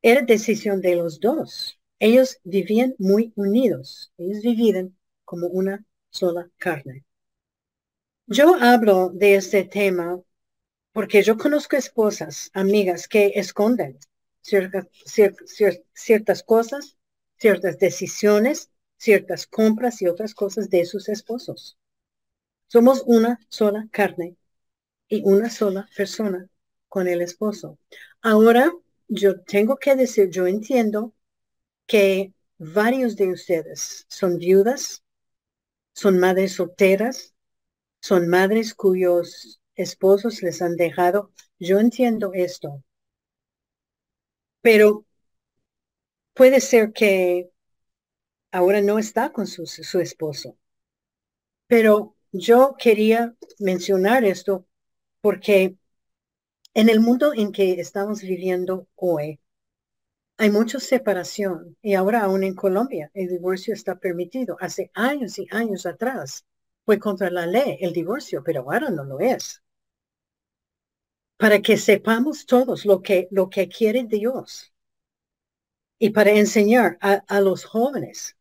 Era decisión de los dos. Ellos vivían muy unidos. Ellos vivían como una sola carne. Yo hablo de este tema porque yo conozco esposas, amigas que esconden ciertas cosas, ciertas decisiones, ciertas compras y otras cosas de sus esposos. Somos una sola carne y una sola persona con el esposo. Ahora, yo tengo que decir, yo entiendo que varios de ustedes son viudas, son madres solteras, son madres cuyos esposos les han dejado. Yo entiendo esto. Pero puede ser que ahora no está con su, su esposo. Pero yo quería mencionar esto porque en el mundo en que estamos viviendo hoy, hay mucha separación y ahora aún en Colombia el divorcio está permitido. Hace años y años atrás fue contra la ley el divorcio, pero ahora no lo es. Para que sepamos todos lo que, lo que quiere Dios y para enseñar a, los jóvenes,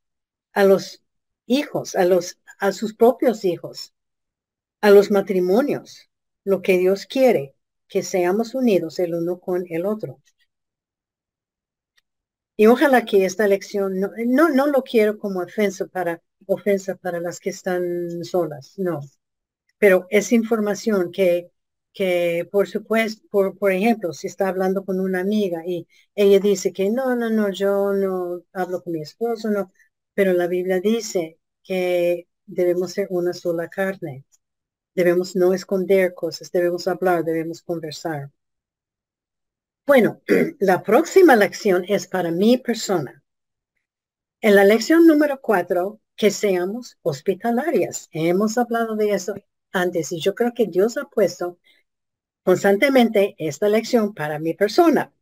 a los hijos, a, los, a sus propios hijos, a los matrimonios, lo que Dios quiere que seamos unidos el uno con el otro. Y ojalá que esta lección, no, no, no lo quiero como ofensa para, ofensa para las que están solas, no. Pero es información que, que por supuesto, por, por ejemplo, si está hablando con una amiga y ella dice que no, no, no, yo no hablo con mi esposo, no, pero la Biblia dice que debemos ser una sola carne. Debemos no esconder cosas, debemos hablar, debemos conversar. Bueno, la próxima lección es para mi persona. En la lección número cuatro, que seamos hospitalarias. Hemos hablado de eso antes y yo creo que Dios ha puesto constantemente esta lección para mi persona.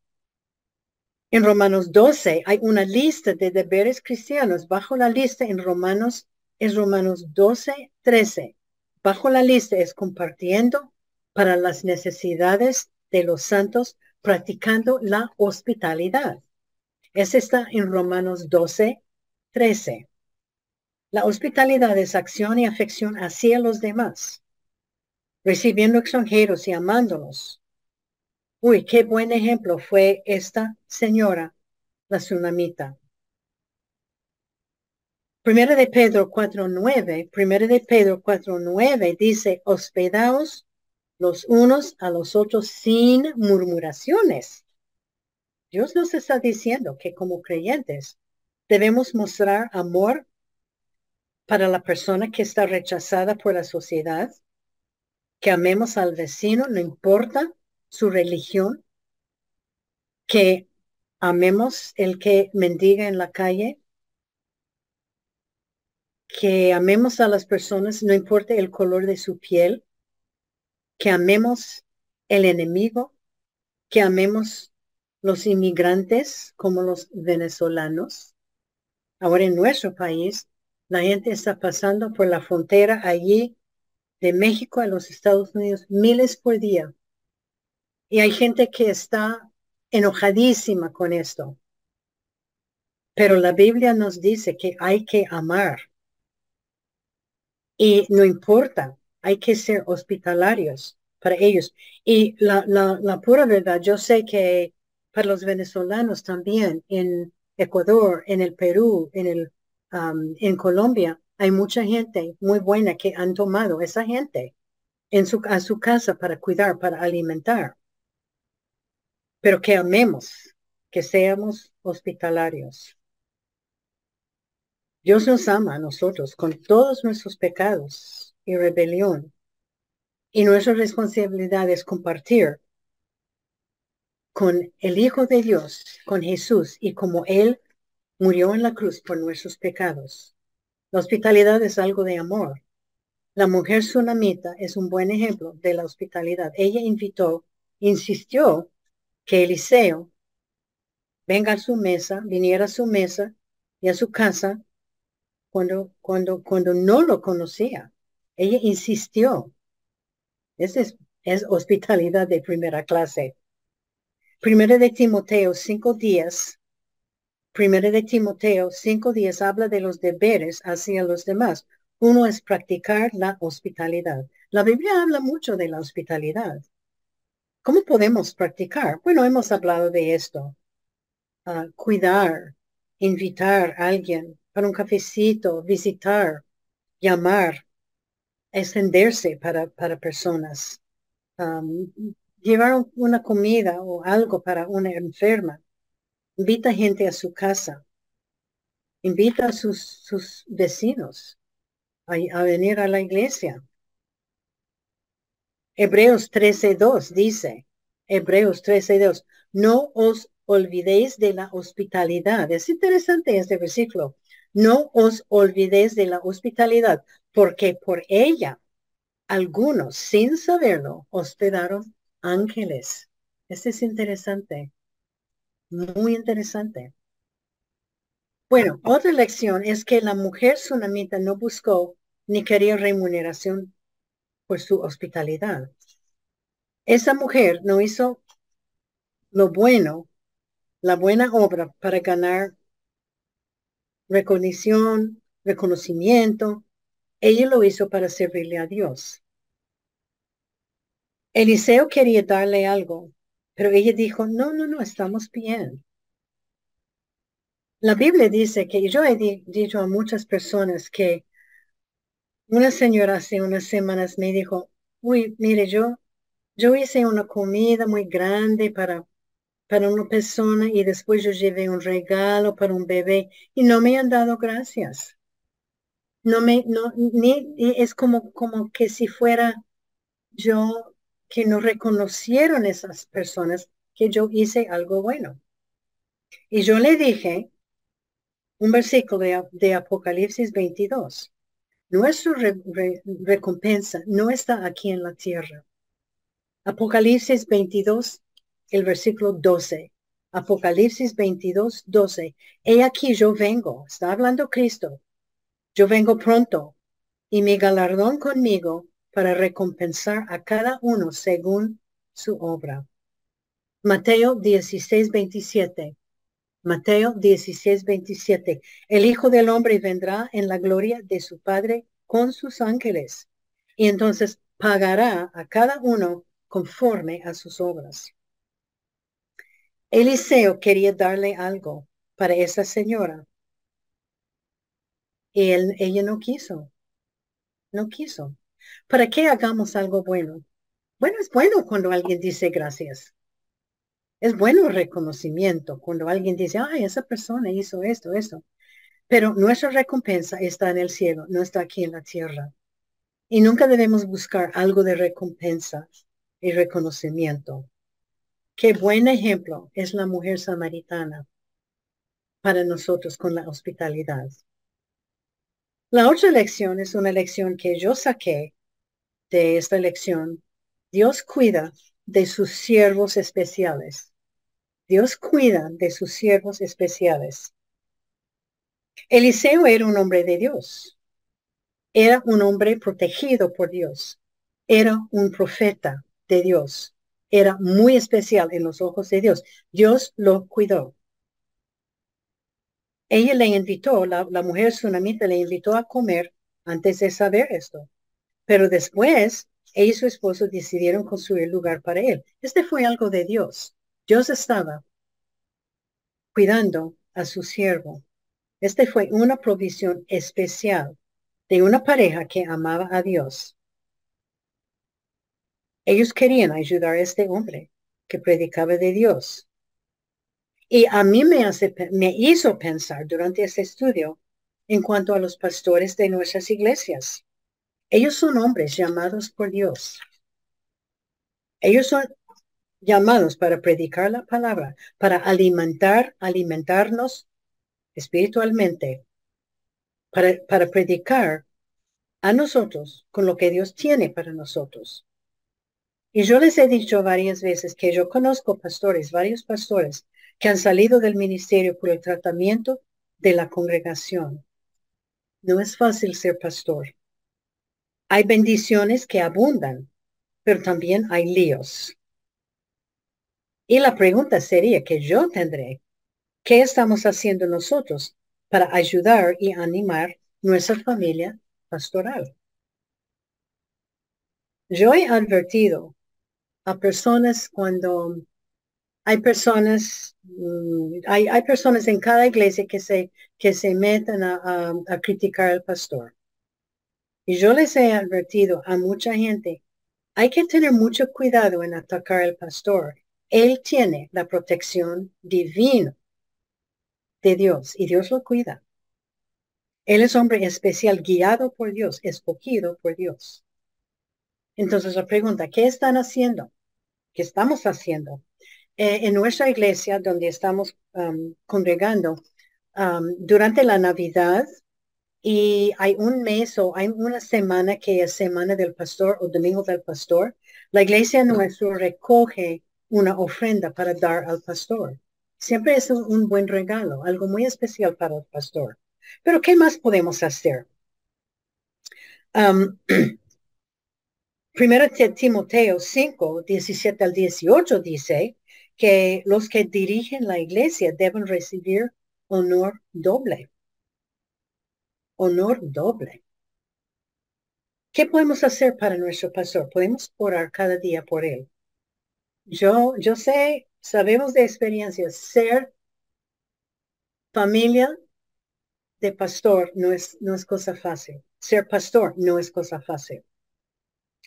En Romanos 12 hay una lista de deberes cristianos. Bajo la lista en Romanos es Romanos 12, 13. Bajo la lista es compartiendo para las necesidades de los santos, practicando la hospitalidad. Es está en Romanos 12, 13. La hospitalidad es acción y afección hacia los demás, recibiendo extranjeros y amándolos. Uy, qué buen ejemplo fue esta señora, la tsunamita. Primera de Pedro 4.9, Primera de Pedro 4.9 dice, hospedaos los unos a los otros sin murmuraciones. Dios nos está diciendo que como creyentes debemos mostrar amor para la persona que está rechazada por la sociedad, que amemos al vecino, no importa su religión, que amemos el que mendiga en la calle, que amemos a las personas, no importa el color de su piel, que amemos el enemigo, que amemos los inmigrantes como los venezolanos. Ahora en nuestro país la gente está pasando por la frontera allí de México a los Estados Unidos miles por día. Y hay gente que está enojadísima con esto. Pero la Biblia nos dice que hay que amar. Y no importa, hay que ser hospitalarios para ellos. Y la, pura verdad, yo sé que para los venezolanos también, en Ecuador, en el Perú, en el en Colombia hay mucha gente muy buena que han tomado esa gente en su, a su casa para cuidar, para alimentar. Pero que amemos, que seamos hospitalarios. Dios nos ama a nosotros con todos nuestros pecados y rebelión. Y nuestra responsabilidad es compartir con el Hijo de Dios, con Jesús, y como Él murió en la cruz por nuestros pecados. La hospitalidad es algo de amor. La mujer tsunamita es un buen ejemplo de la hospitalidad. Ella invitó, insistió que Eliseo venga a su mesa, viniera a su mesa y a su casa cuando, cuando, cuando no lo conocía. Ella insistió. Esa es, es hospitalidad de primera clase. Primero de Timoteo, cinco días, Primero de Timoteo cinco días habla de los deberes hacia los demás. Uno es practicar la hospitalidad. La Biblia habla mucho de la hospitalidad. ¿Cómo podemos practicar? Bueno, hemos hablado de esto. Ah, cuidar, invitar a alguien para un cafecito, visitar, llamar, extenderse para, para personas, llevar una comida o algo para una enferma. Invita gente a su casa. Invita a sus, sus vecinos a, venir a la iglesia. Hebreos 13.2 dice, Hebreos 13.2, no os olvidéis de la hospitalidad. Es interesante este versículo. No os olvidéis de la hospitalidad, porque por ella algunos, sin saberlo, hospedaron ángeles. Este es interesante. Muy interesante. Bueno, otra lección es que la mujer tsunamita no buscó ni quería remuneración por su hospitalidad. Esa mujer no hizo lo bueno, la buena obra para ganar recognición, reconocimiento. Ella lo hizo para servirle a Dios. Eliseo quería darle algo, pero ella dijo, no, no, no, estamos bien. La Biblia dice que yo he dicho a muchas personas que una señora hace unas semanas me dijo, uy, mire, yo, yo hice una comida muy grande para, para una persona y después yo llevé un regalo para un bebé y no me han dado gracias. No me, no, ni, es como, como que si fuera yo que no reconocieron esas personas que yo hice algo bueno. Y yo le dije un versículo de, Apocalipsis 22. Nuestra recompensa no está aquí en la tierra. Apocalipsis 22, el versículo 12. Apocalipsis 22, 12. He aquí yo vengo, está hablando Cristo. Yo vengo pronto y mi galardón conmigo para recompensar a cada uno según su obra. Mateo 16, 27. Mateo 16, 27. El Hijo del Hombre vendrá en la gloria de su Padre con sus ángeles. Y entonces pagará a cada uno conforme a sus obras. Eliseo quería darle algo para esa señora. Y él, ella no quiso. No quiso. ¿Para qué hagamos algo bueno? Bueno, es bueno cuando alguien dice gracias. Es bueno el reconocimiento cuando alguien dice, ay, esa persona hizo esto, esto. Pero nuestra recompensa está en el cielo, no está aquí en la tierra. Y nunca debemos buscar algo de recompensa y reconocimiento. Qué buen ejemplo es la mujer samaritana para nosotros con la hospitalidad. La otra lección es una lección que yo saqué de esta lección. Dios cuida de sus siervos especiales. Dios cuida de sus siervos especiales. Eliseo era un hombre de Dios. Era un hombre protegido por Dios. Era un profeta de Dios. Era muy especial en los ojos de Dios. Dios lo cuidó. Ella le invitó, la, la mujer tsunamita le invitó a comer antes de saber esto. Pero después, ella y su esposo decidieron construir lugar para él. Este fue algo de Dios. Dios estaba cuidando a su siervo. Este fue una provisión especial de una pareja que amaba a Dios. Ellos querían ayudar a este hombre que predicaba de Dios. Y a mí me, hace, me hizo pensar durante este estudio en cuanto a los pastores de nuestras iglesias. Ellos son hombres llamados por Dios. Ellos son llamados para predicar la palabra, para alimentar, alimentarnos espiritualmente, para, para predicar a nosotros con lo que Dios tiene para nosotros. Y yo les he dicho varias veces que yo conozco pastores, varios pastores, que han salido del ministerio por el tratamiento de la congregación. No es fácil ser pastor. Hay bendiciones que abundan, pero también hay líos. Y la pregunta sería que yo tendré, ¿qué estamos haciendo nosotros para ayudar y animar nuestra familia pastoral? Yo he advertido a personas cuando hay personas, mm, hay, hay, personas en cada iglesia que se, que se meten a, a criticar al pastor. Y yo les he advertido a mucha gente, hay que tener mucho cuidado en atacar al pastor. Él tiene la protección divina de Dios y Dios lo cuida. Él es hombre especial, guiado por Dios, escogido por Dios. Entonces la pregunta, ¿qué están haciendo? ¿Qué estamos haciendo? Eh, en nuestra iglesia, donde estamos um, congregando, um, durante la Navidad, y hay un mes o hay una semana que es semana del pastor o domingo del pastor, la iglesia nuestra recoge una ofrenda para dar al pastor. Siempre es un, buen regalo, algo muy especial para el pastor. Pero ¿qué más podemos hacer? Um, Primero Timoteo 5, 17 al 18 dice que los que dirigen la iglesia deben recibir honor doble. Honor doble. ¿Qué podemos hacer para nuestro pastor? Podemos orar cada día por él. Yo, yo sé, sabemos de experiencia, ser familia de pastor no es, no es cosa fácil. Ser pastor no es cosa fácil.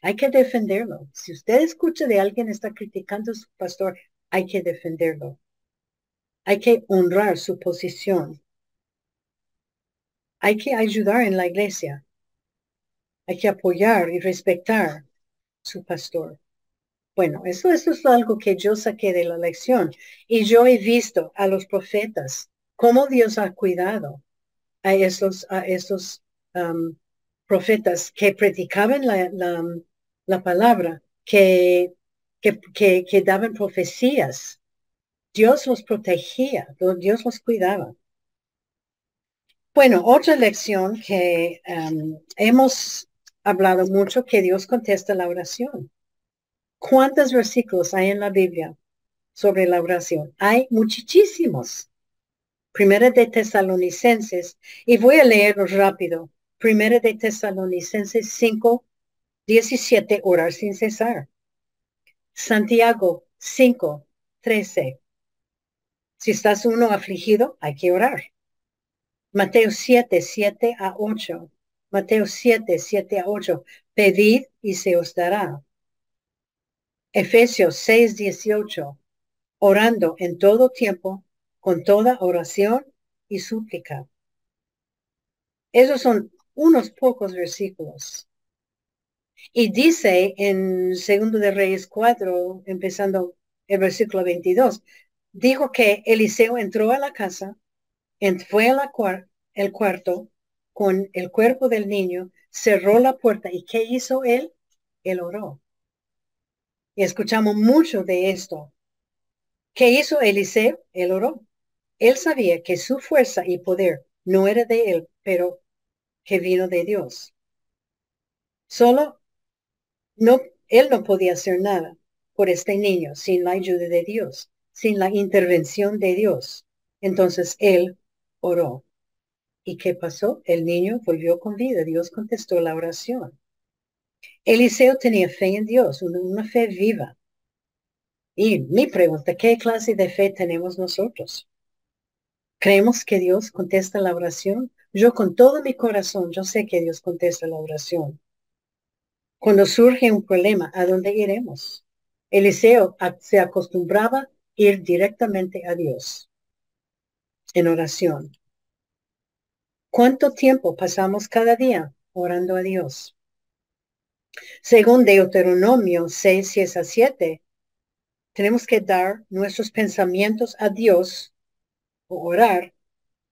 Hay que defenderlo. Si usted escucha de alguien está criticando a su pastor, hay que defenderlo. Hay que honrar su posición. Hay que ayudar en la iglesia. Hay que apoyar y respetar su pastor. Bueno, eso, eso es algo que yo saqué de la lección. Y yo he visto a los profetas cómo Dios ha cuidado a esos, a esos um, profetas que predicaban la, la, la palabra, que, que, que, daban profecías Dios los protegía, Dios los cuidaba. Bueno, otra lección que um, hemos hablado mucho, que Dios contesta la oración. ¿Cuántos versículos hay en la Biblia sobre la oración? Hay muchísimos. Primera de Tesalonicenses, y voy a leerlos rápido. Primera de Tesalonicenses 5, 17, orar sin cesar. Santiago 5, 13. Si estás uno afligido, hay que orar. Mateo 7, 7 a 8. Mateo 7, 7 a 8. Pedid y se os dará. Efesios 6, 18. Orando en todo tiempo, con toda oración y súplica. Esos son unos pocos versículos. Y dice en Segundo de Reyes 4, empezando el versículo 22, dijo que Eliseo entró a la casa fue a la el cuarto con el cuerpo del niño, cerró la puerta y ¿qué hizo él? Él oró. Y escuchamos mucho de esto. ¿Qué hizo Eliseo? Él oró. Él sabía que su fuerza y poder no era de él, pero que vino de Dios. Solo no, él no podía hacer nada por este niño sin la ayuda de Dios, sin la intervención de Dios. Entonces él oró. ¿Y qué pasó? El niño volvió con vida. Dios contestó la oración. Eliseo tenía fe en Dios, una, fe viva. Y mi pregunta, ¿qué clase de fe tenemos nosotros? ¿Creemos que Dios contesta la oración? Yo con todo mi corazón, yo sé que Dios contesta la oración. Cuando surge un problema, ¿a dónde iremos? Eliseo se acostumbraba ir directamente a Dios en oración. ¿Cuánto tiempo pasamos cada día orando a Dios? Según Deuteronomio 6, 6 a 7, tenemos que dar nuestros pensamientos a Dios o orar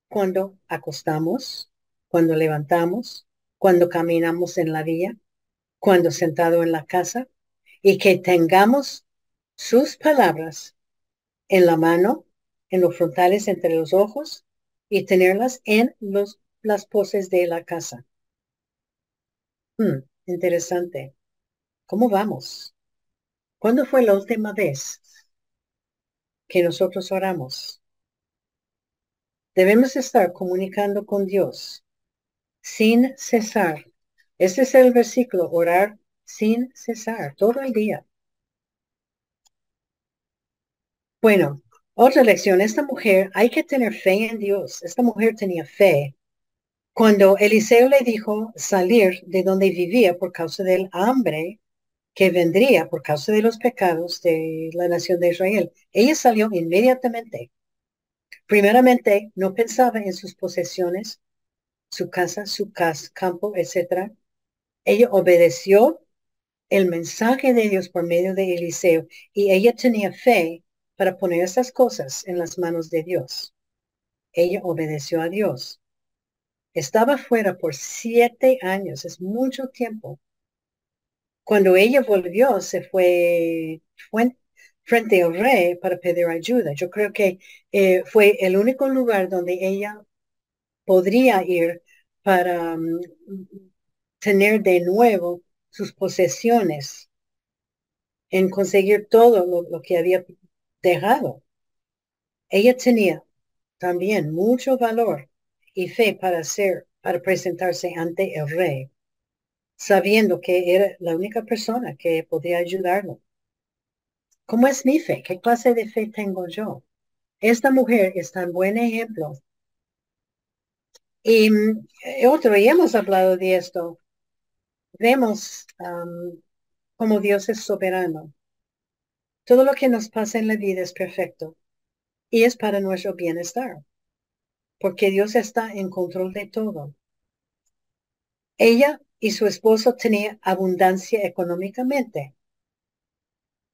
cuando acostamos, cuando levantamos, cuando caminamos en la vía, cuando sentado en la casa, y que tengamos sus palabras en la mano en los frontales entre los ojos y tenerlas en los, las poses de la casa. Hmm, interesante. ¿Cómo vamos? ¿Cuándo fue la última vez que nosotros oramos? Debemos estar comunicando con Dios sin cesar. Ese es el versículo, orar sin cesar, todo el día. Bueno, otra lección, esta mujer, hay que tener fe en Dios. Esta mujer tenía fe. Cuando Eliseo le dijo salir de donde vivía por causa del hambre que vendría por causa de los pecados de la nación de Israel, ella salió inmediatamente. Primeramente, no pensaba en sus posesiones, su casa, su casa, campo, etc. Ella obedeció el mensaje de Dios por medio de Eliseo y ella tenía fe para poner esas cosas en las manos de Dios. Ella obedeció a Dios. Estaba fuera por siete años, es mucho tiempo. Cuando ella volvió, se fue, frente al rey para pedir ayuda. Yo creo que eh, fue el único lugar donde ella podría ir para mm, tener de nuevo sus posesiones, en conseguir todo lo que había dejado. Ella tenía también mucho valor y fe para ser, para presentarse ante el rey, sabiendo que era la única persona que podía ayudarlo. ¿Cómo es mi fe? ¿Qué clase de fe tengo yo? Esta mujer es tan buen ejemplo. Y eh, otro, y hemos hablado de esto, vemos um, como Dios es soberano. Todo lo que nos pasa en la vida es perfecto y es para nuestro bienestar, porque Dios está en control de todo. Ella y su esposo tenían abundancia económicamente.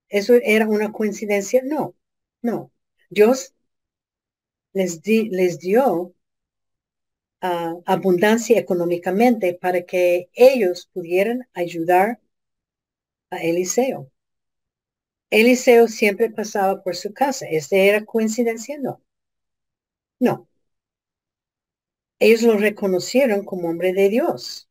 ¿Eso era una coincidencia? No, no. Dios les, dio ah, abundancia económicamente para que ellos pudieran ayudar a Eliseo. Eliseo siempre pasaba por su casa. ¿Este era coincidencia? No. No. Ellos lo reconocieron como hombre de Dios.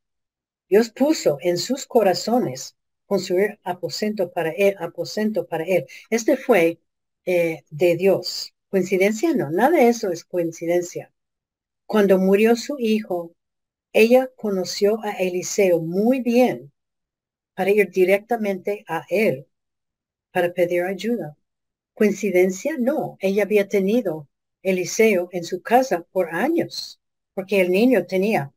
Dios puso en sus corazones construir aposento para él, aposento para él. Este fue eh, de Dios. ¿Coincidencia? No, nada de eso es coincidencia. Cuando murió su hijo, ella conoció a Eliseo muy bien para ir directamente a él para pedir ayuda. ¿Coincidencia? No, ella había tenido Eliseo en su casa por años, porque el niño tenía,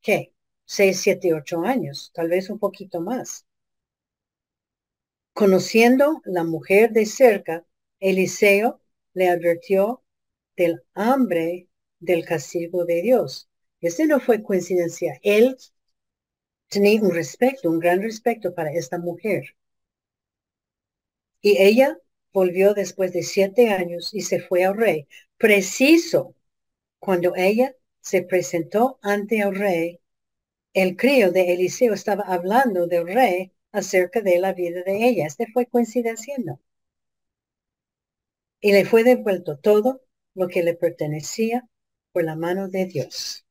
¿qué? Seis, siete, ocho años, tal vez un poquito más. Conociendo la mujer de cerca, Eliseo le advirtió del hambre del castigo de Dios. Ese no fue coincidencia. Él tenía un respeto, un gran respeto para esta mujer. Y ella volvió después de siete años y se fue al rey. Preciso cuando ella se presentó ante el rey, el crío de Eliseo estaba hablando del rey acerca de la vida de ella. Este fue coincidencia, Y le fue devuelto todo lo que le pertenecía por la mano de Dios.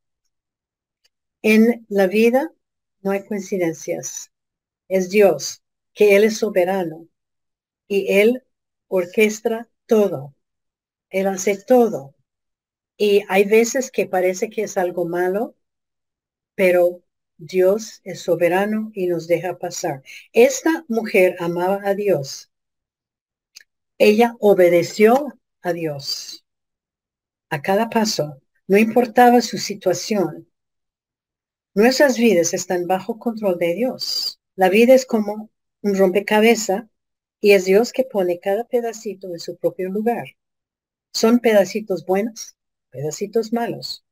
En la vida no hay coincidencias. Es Dios, que Él es soberano y Él orquestra todo. Él hace todo. Y hay veces que parece que es algo malo, pero Dios es soberano y nos deja pasar. Esta mujer amaba a Dios. Ella obedeció a Dios a cada paso. No importaba su situación. Nuestras vidas están bajo control de Dios. La vida es como un rompecabezas y es Dios que pone cada pedacito en su propio lugar. Son pedacitos buenos, pedacitos malos.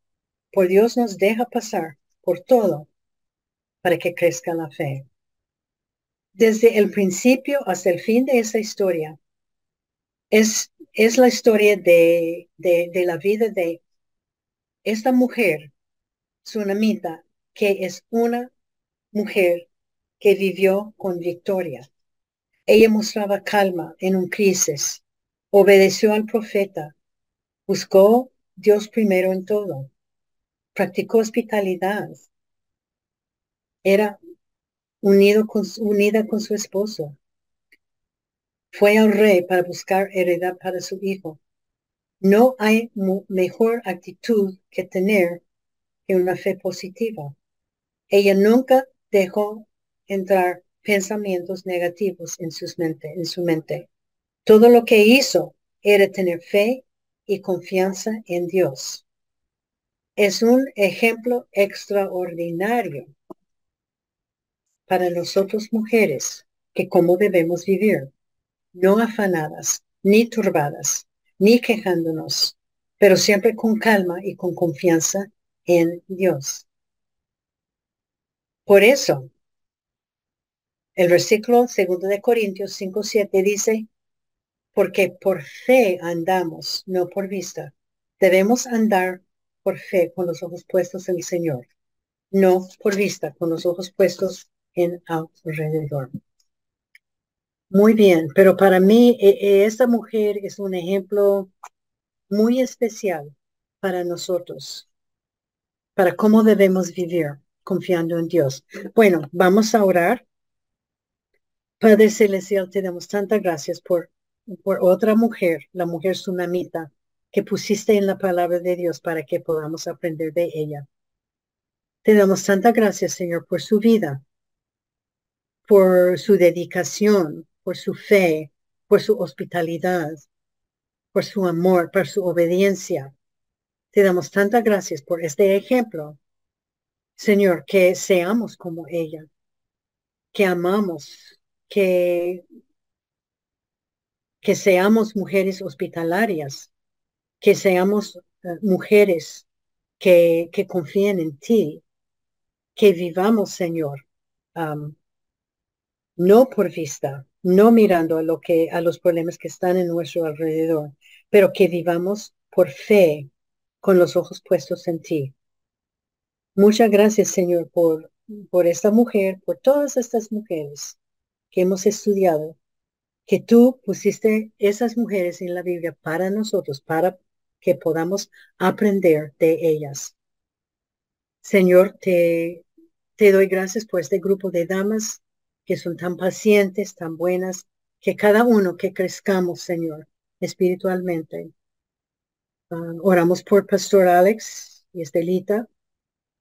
Por Dios nos deja pasar por todo para que crezca la fe. Desde el principio hasta el fin de esa historia, es, es la historia de, de, la vida de esta mujer, Tsunamita, que es una mujer que vivió con victoria. Ella mostraba calma en un crisis, obedeció al profeta, buscó Dios primero en todo, practicó hospitalidad, era unido con, unida con su esposo, fue al rey para buscar heredad para su hijo. No hay mejor actitud que tener que una fe positiva. Ella nunca dejó entrar pensamientos negativos en, sus mente, en su mente. Todo lo que hizo era tener fe y confianza en Dios. Es un ejemplo extraordinario para nosotros mujeres que cómo debemos vivir, no afanadas, ni turbadas, ni quejándonos, pero siempre con calma y con confianza en Dios. Por eso, el versículo segundo de Corintios 5, 7 dice, porque por fe andamos, no por vista. Debemos andar por fe con los ojos puestos en el Señor, no por vista, con los ojos puestos en alrededor. Muy bien, pero para mí e, e, esta mujer es un ejemplo muy especial para nosotros, para cómo debemos vivir confiando en Dios. Bueno, vamos a orar Padre Celestial, te damos tantas gracias por, otra mujer, la mujer tsunamita, que pusiste en la palabra de Dios para que podamos aprender de ella. Te damos tantas gracias, Señor, por su vida, por su dedicación, por su fe, por su hospitalidad, por su amor, por su obediencia. Te damos tantas gracias por este ejemplo, Señor, que seamos como ella, que amamos que, que seamos mujeres hospitalarias, que seamos eh, mujeres que, que confíen en ti, que vivamos, Señor, no por vista, no mirando a lo que a los problemas que están en nuestro alrededor, pero que vivamos por fe, con los ojos puestos en ti. Muchas gracias, Señor, por, por esta mujer, por todas estas mujeres que hemos estudiado que tú pusiste esas mujeres en la Biblia para nosotros, para que podamos aprender de ellas. Señor, te, te doy gracias por este grupo de damas que son tan pacientes, tan buenas, que cada uno que crezcamos, Señor, espiritualmente. Ah, oramos por Pastor Alex y Estelita,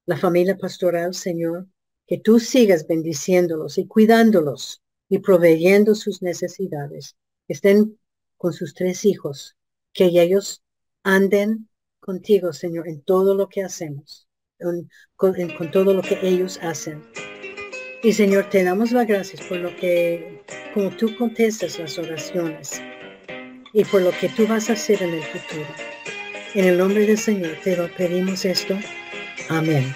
la familia pastoral, Señor, que tú sigas bendiciéndolos y cuidándolos y proveyendo sus necesidades. Estén con sus tres hijos, que ellos anden contigo, Señor, en todo lo que hacemos, con, todo lo que ellos hacen. Y Señor, te damos las gracias por lo que, como tú contestas las oraciones y por lo que tú vas a hacer en el futuro. En el nombre del Señor te lo pedimos esto. Amén.